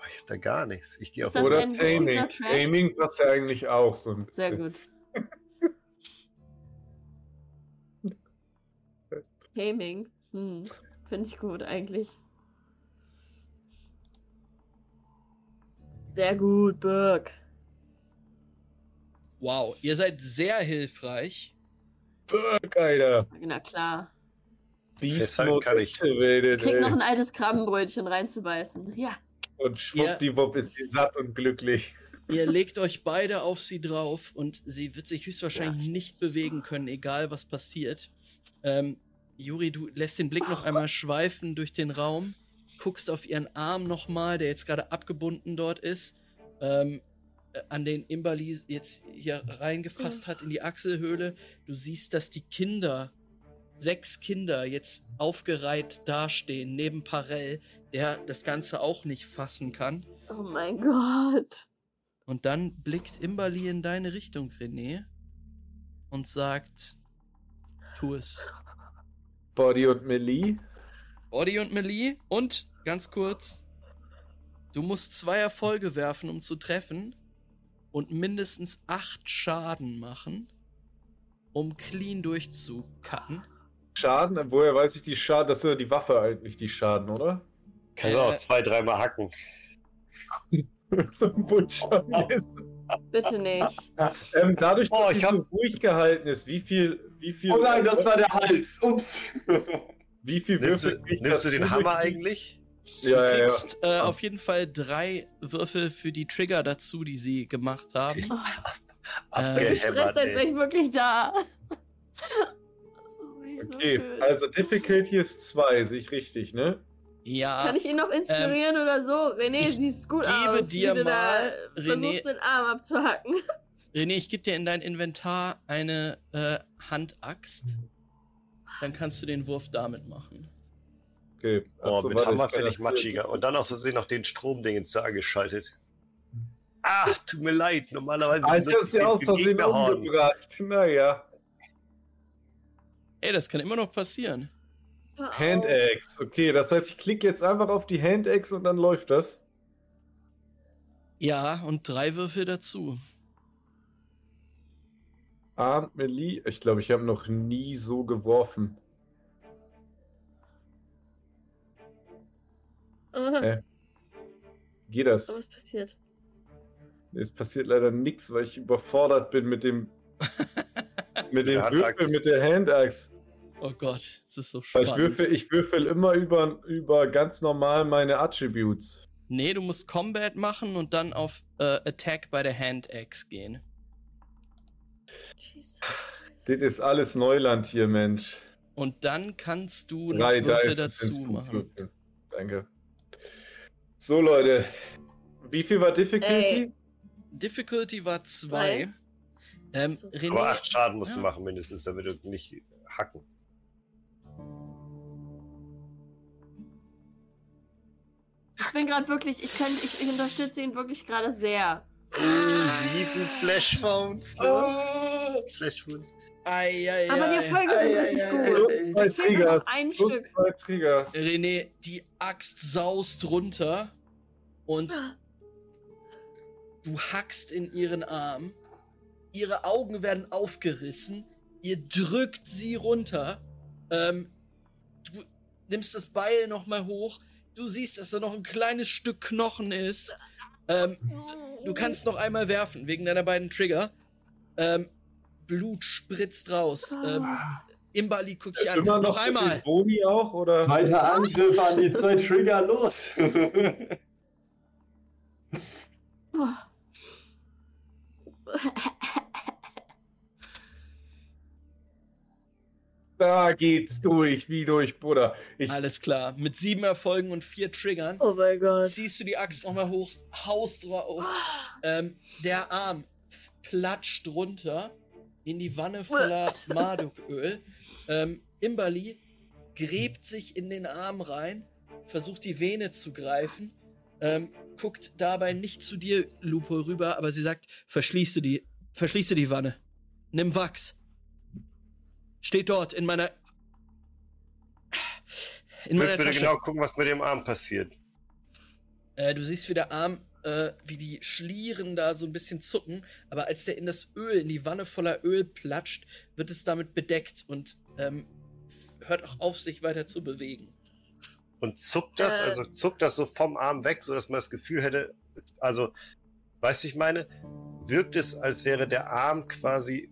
E: Ich hab da gar nichts. Ich gehe
D: Ist
E: auf
D: das
F: Oder
D: Track?
F: Taming passt ja eigentlich auch so ein bisschen.
D: Sehr gut. Gaming. Hm. Finde ich gut, eigentlich. Sehr gut, Birk.
B: Wow, ihr seid sehr hilfreich.
F: Fuck, Alter.
D: Na klar.
F: Beast
E: kann ich.
D: Krieg noch ein altes Krabbenbrötchen reinzubeißen. Ja.
F: Und schwuppdiwupp ist sie satt und glücklich.
B: Ihr legt euch beide auf sie drauf und sie wird sich höchstwahrscheinlich nicht bewegen können, egal was passiert. Ähm, Juri, du lässt den Blick noch einmal schweifen durch den Raum, guckst auf ihren Arm nochmal, der jetzt gerade abgebunden dort ist, ähm, äh, an den Imbali jetzt hier reingefasst hat in die Achselhöhle. Du siehst, dass die Kinder, sechs Kinder, jetzt aufgereiht dastehen, neben Parell, der das Ganze auch nicht fassen kann.
D: Oh mein Gott.
B: Und dann blickt Imbali in deine Richtung, René, und sagt, tu es.
F: Body und Melee.
B: Body und Melee und, ganz kurz, du musst zwei Erfolge werfen, um zu treffen und mindestens acht Schaden machen, um clean durchzucutten.
F: Schaden? Woher weiß ich die Schaden? Das ist ja die Waffe eigentlich, die Schaden, oder?
E: Kannst du auch zwei, dreimal hacken.
F: so ein Bullshit.
D: Bitte nicht.
F: ähm, dadurch, dass
E: Oh,
F: sie
E: ich hab-
F: so ruhig gehalten ist, wie viel, wie viel,
C: Oh nein, das war der Hals. Ups.
F: wie viel
E: Nimmst du,
F: Würfel kriegt
E: nimmst du den Hammer eigentlich?
B: Du
F: Ja, ja, ja.
B: kriegst äh, auf jeden Fall drei Würfel für die Trigger dazu, die sie gemacht haben.
D: Ich bin
E: Abgehämmert,
D: gestresst, als wäre ich wirklich da. So
F: Okay,
D: schön.
F: also Difficulty ist 2, sehe ich richtig, ne?
B: Ja,
D: Kann ich ihn noch inspirieren oder so? René, siehst gut
B: gebe
D: aus.
B: dir
D: wie du
B: mal,
D: da
B: René-
D: versuchst, den Arm abzuhacken.
B: René, ich gebe dir in dein Inventar eine äh, Handaxt. Dann kannst du den Wurf damit machen.
F: Okay.
E: Oh,
F: achso,
E: mit
F: warte,
E: Hammer finde ich matschiger. Und dann aus Versehen noch den Stromdingens da angeschaltet. Ah, tut mir leid. Normalerweise
F: Ah, ich hab's ja aus Versehen umgebracht. Naja.
B: Ey, das kann immer noch passieren.
F: Handaxe. Okay, das heißt, ich klicke jetzt einfach auf die Handaxe und dann läuft das.
B: Ja, und drei Würfel dazu.
F: Armed Melee. Ich glaube, ich habe noch nie so geworfen.
D: Aha.
F: Äh. Geht das?
D: Was passiert?
F: Es passiert leider nichts, weil ich überfordert bin mit dem mit dem Würfel, mit der Handaxe.
B: Oh Gott, es ist so spannend.
F: ich würfel, ich würfel immer über, über ganz normal meine Attributes.
B: Nee, du musst Combat machen und dann auf äh, Attack bei der Hand-Axe gehen.
D: Jesus.
F: Das ist alles Neuland hier, Mensch.
B: Und dann kannst du noch
F: Drei
B: Würfel dazu machen.
F: würfeln. Danke. So, Leute. Wie viel war Difficulty?
D: Ey.
B: Difficulty war zwei. Ähm,
E: Aber
B: René,
E: acht Schaden musst du
B: Ja.
E: machen mindestens, damit du nicht hacken.
D: Ich bin gerade wirklich, ich, kann, ich, ich unterstütze ihn wirklich gerade sehr.
E: Sieben Flashphones. ne? Flashphones.
B: ei, ei,
D: Aber die
B: ei.
D: Erfolge sind
C: Ei,
D: richtig
C: ei,
D: gut.
C: ei, ei.
D: Es fehlt nur noch ein
F: Plus
D: Stück.
B: René, die Axt saust runter und du hackst in ihren Arm. Ihre Augen werden aufgerissen. Ihr drückt sie runter. Ähm, du nimmst das Beil nochmal hoch. Du siehst, dass da noch ein kleines Stück Knochen ist. Ähm, du kannst noch einmal werfen, wegen deiner beiden Trigger. Ähm, Blut spritzt raus. Ähm, Imbali guckt dich an.
F: Immer
B: Noch
F: mit
B: einmal.
F: Boni auch, oder?
C: Zweiter Angriff an die zwei Trigger, los!
F: Da geht's durch, wie durch Butter. Ich,
B: Alles klar. Mit sieben Erfolgen und vier Triggern
D: oh mein Gott.
B: ziehst du die Axt nochmal hoch, haust drauf. Ähm, der Arm platscht runter in die Wanne voller Marduköl. Ähm, Imbali gräbt sich in den Arm rein, versucht die Vene zu greifen, ähm, guckt dabei nicht zu dir, Lupo, rüber, aber sie sagt, verschließe die, verschließe die Wanne. Nimm Wachs. Steht dort in meiner. In
E: Ich
B: meiner
E: möchte
B: Tasche.
E: genau gucken, was mit dem Arm passiert.
B: Äh, du siehst, wie der Arm, äh, wie die Schlieren da so ein bisschen zucken, aber als der in das Öl, in die Wanne voller Öl platscht, wird es damit bedeckt und ähm, hört auch auf, sich weiter zu bewegen.
E: Und zuckt das,
D: Äh.
E: also zuckt das so vom Arm weg, sodass man das Gefühl hätte, also, weißt du, ich meine, wirkt es, als wäre der Arm quasi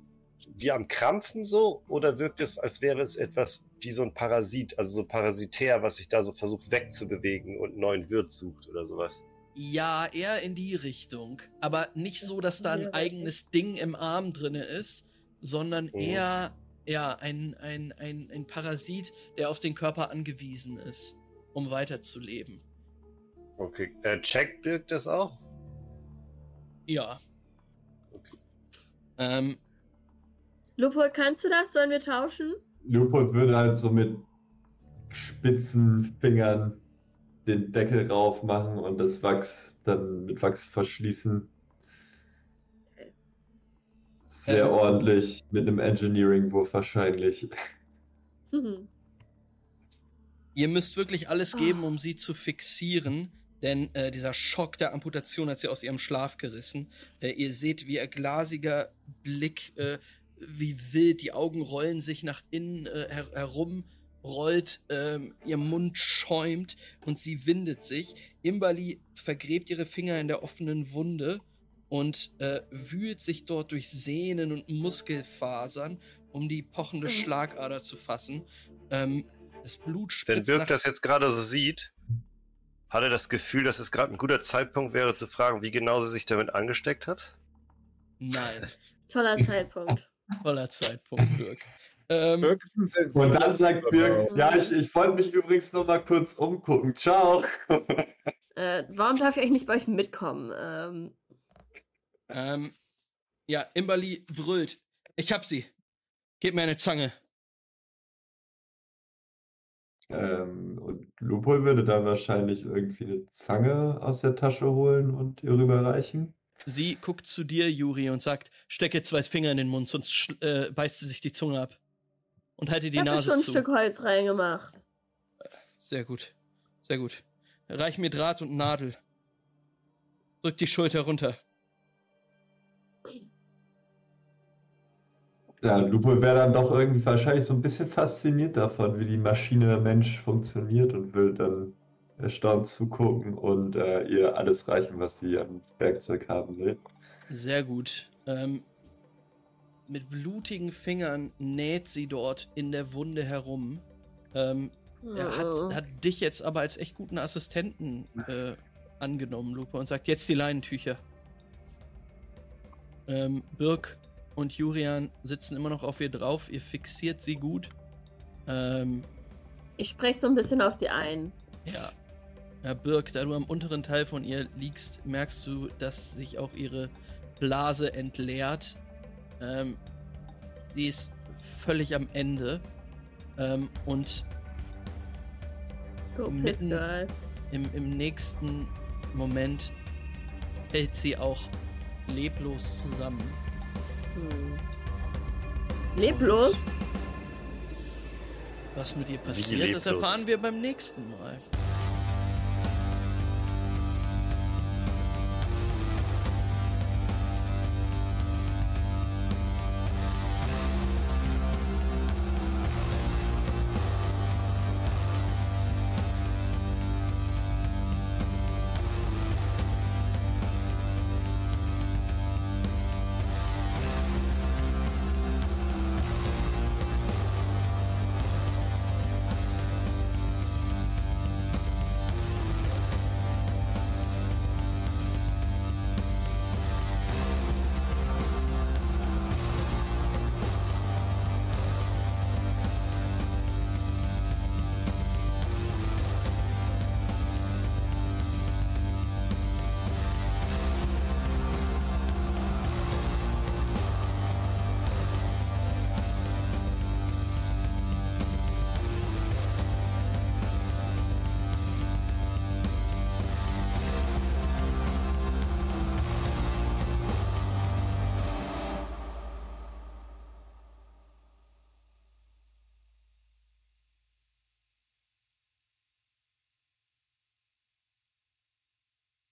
E: wie am Krampfen so, oder wirkt es, als wäre es etwas wie so ein Parasit, also so parasitär, was sich da so versucht wegzubewegen und einen neuen Wirt sucht oder sowas?
B: Ja, eher in die Richtung, aber nicht so, dass da ein eigenes Ding im Arm drinne ist, sondern
E: Oh.
B: eher ja, ein, ein, ein, ein Parasit, der auf den Körper angewiesen ist, um weiterzuleben.
E: Okay. Äh, Check birgt das auch?
B: Ja.
E: Okay.
B: Ähm,
D: Lupo, kannst du das? Sollen wir tauschen?
C: Lupot würde halt so mit spitzen Fingern den Deckel rauf machen und das Wachs dann mit Wachs verschließen. Sehr ordentlich, mit einem Engineering-Wurf wahrscheinlich.
D: Mhm.
B: Ihr müsst wirklich alles geben, um sie zu fixieren, denn äh, dieser Schock der Amputation hat sie aus ihrem Schlaf gerissen. Äh, ihr seht, wie ihr glasiger Blick, äh, wie wild, die Augen rollen sich nach innen äh, her herum, rollt, ähm, ihr Mund schäumt und sie windet sich. Imbali vergräbt ihre Finger in der offenen Wunde und äh, wühlt sich dort durch Sehnen und Muskelfasern, um die pochende
D: Mhm.
B: Schlagader zu fassen. Ähm, das Blut
E: Wenn
B: spritzt
E: Birk
B: nach
E: das jetzt gerade so sieht, hat er das Gefühl, dass es gerade ein guter Zeitpunkt wäre, zu fragen, wie genau sie sich damit angesteckt hat?
B: Nein,
D: Toller Zeitpunkt.
B: Toller Zeitpunkt, Birk. Ähm,
F: Birk ist ein Sensor.
C: Und dann sagt Birk, ja, ich, ich wollte mich übrigens noch mal kurz umgucken. Ciao.
D: Äh, warum darf ich eigentlich nicht bei euch mitkommen? Ähm,
B: ähm, ja, Imbali brüllt. Ich hab sie. Gib mir eine Zange.
C: Ähm, und Lupol würde dann wahrscheinlich irgendwie eine Zange aus der Tasche holen und ihr rüberreichen.
B: Sie guckt zu dir, Juri, und sagt, stecke zwei Finger in den Mund, sonst äh, beißt sie sich die Zunge ab. Und halte die
D: ich habe
B: Nase
D: schon ein
B: zu.
D: Stück Holz reingemacht.
B: Sehr gut. Sehr gut. Reich mir Draht und Nadel. Drück die Schulter runter.
C: Ja, Lupol wäre dann doch irgendwie wahrscheinlich so ein bisschen fasziniert davon, wie die Maschine Mensch funktioniert und will dann erstaunt zugucken und äh, ihr alles reichen, was sie an Werkzeug haben will.
B: Sehr gut. Ähm, mit blutigen Fingern näht sie dort in der Wunde herum. Ähm, er
D: Oh.
B: hat, hat dich jetzt aber als echt guten Assistenten äh, angenommen, Lupe, und sagt jetzt die Leinentücher. Ähm, Birk und Jurian sitzen immer noch auf ihr drauf. Ihr fixiert sie gut. Ähm,
D: Ich spreche so ein bisschen auf sie ein.
B: ja. Birk, da du am unteren Teil von ihr liegst, merkst du, dass sich auch ihre Blase entleert. Ähm, sie ist völlig am Ende. Ähm, und
D: Go
B: Mitten- im, im nächsten Moment fällt sie auch leblos zusammen.
D: Hm. Leblos?
B: Was mit ihr passiert, das erfahren wir beim nächsten Mal.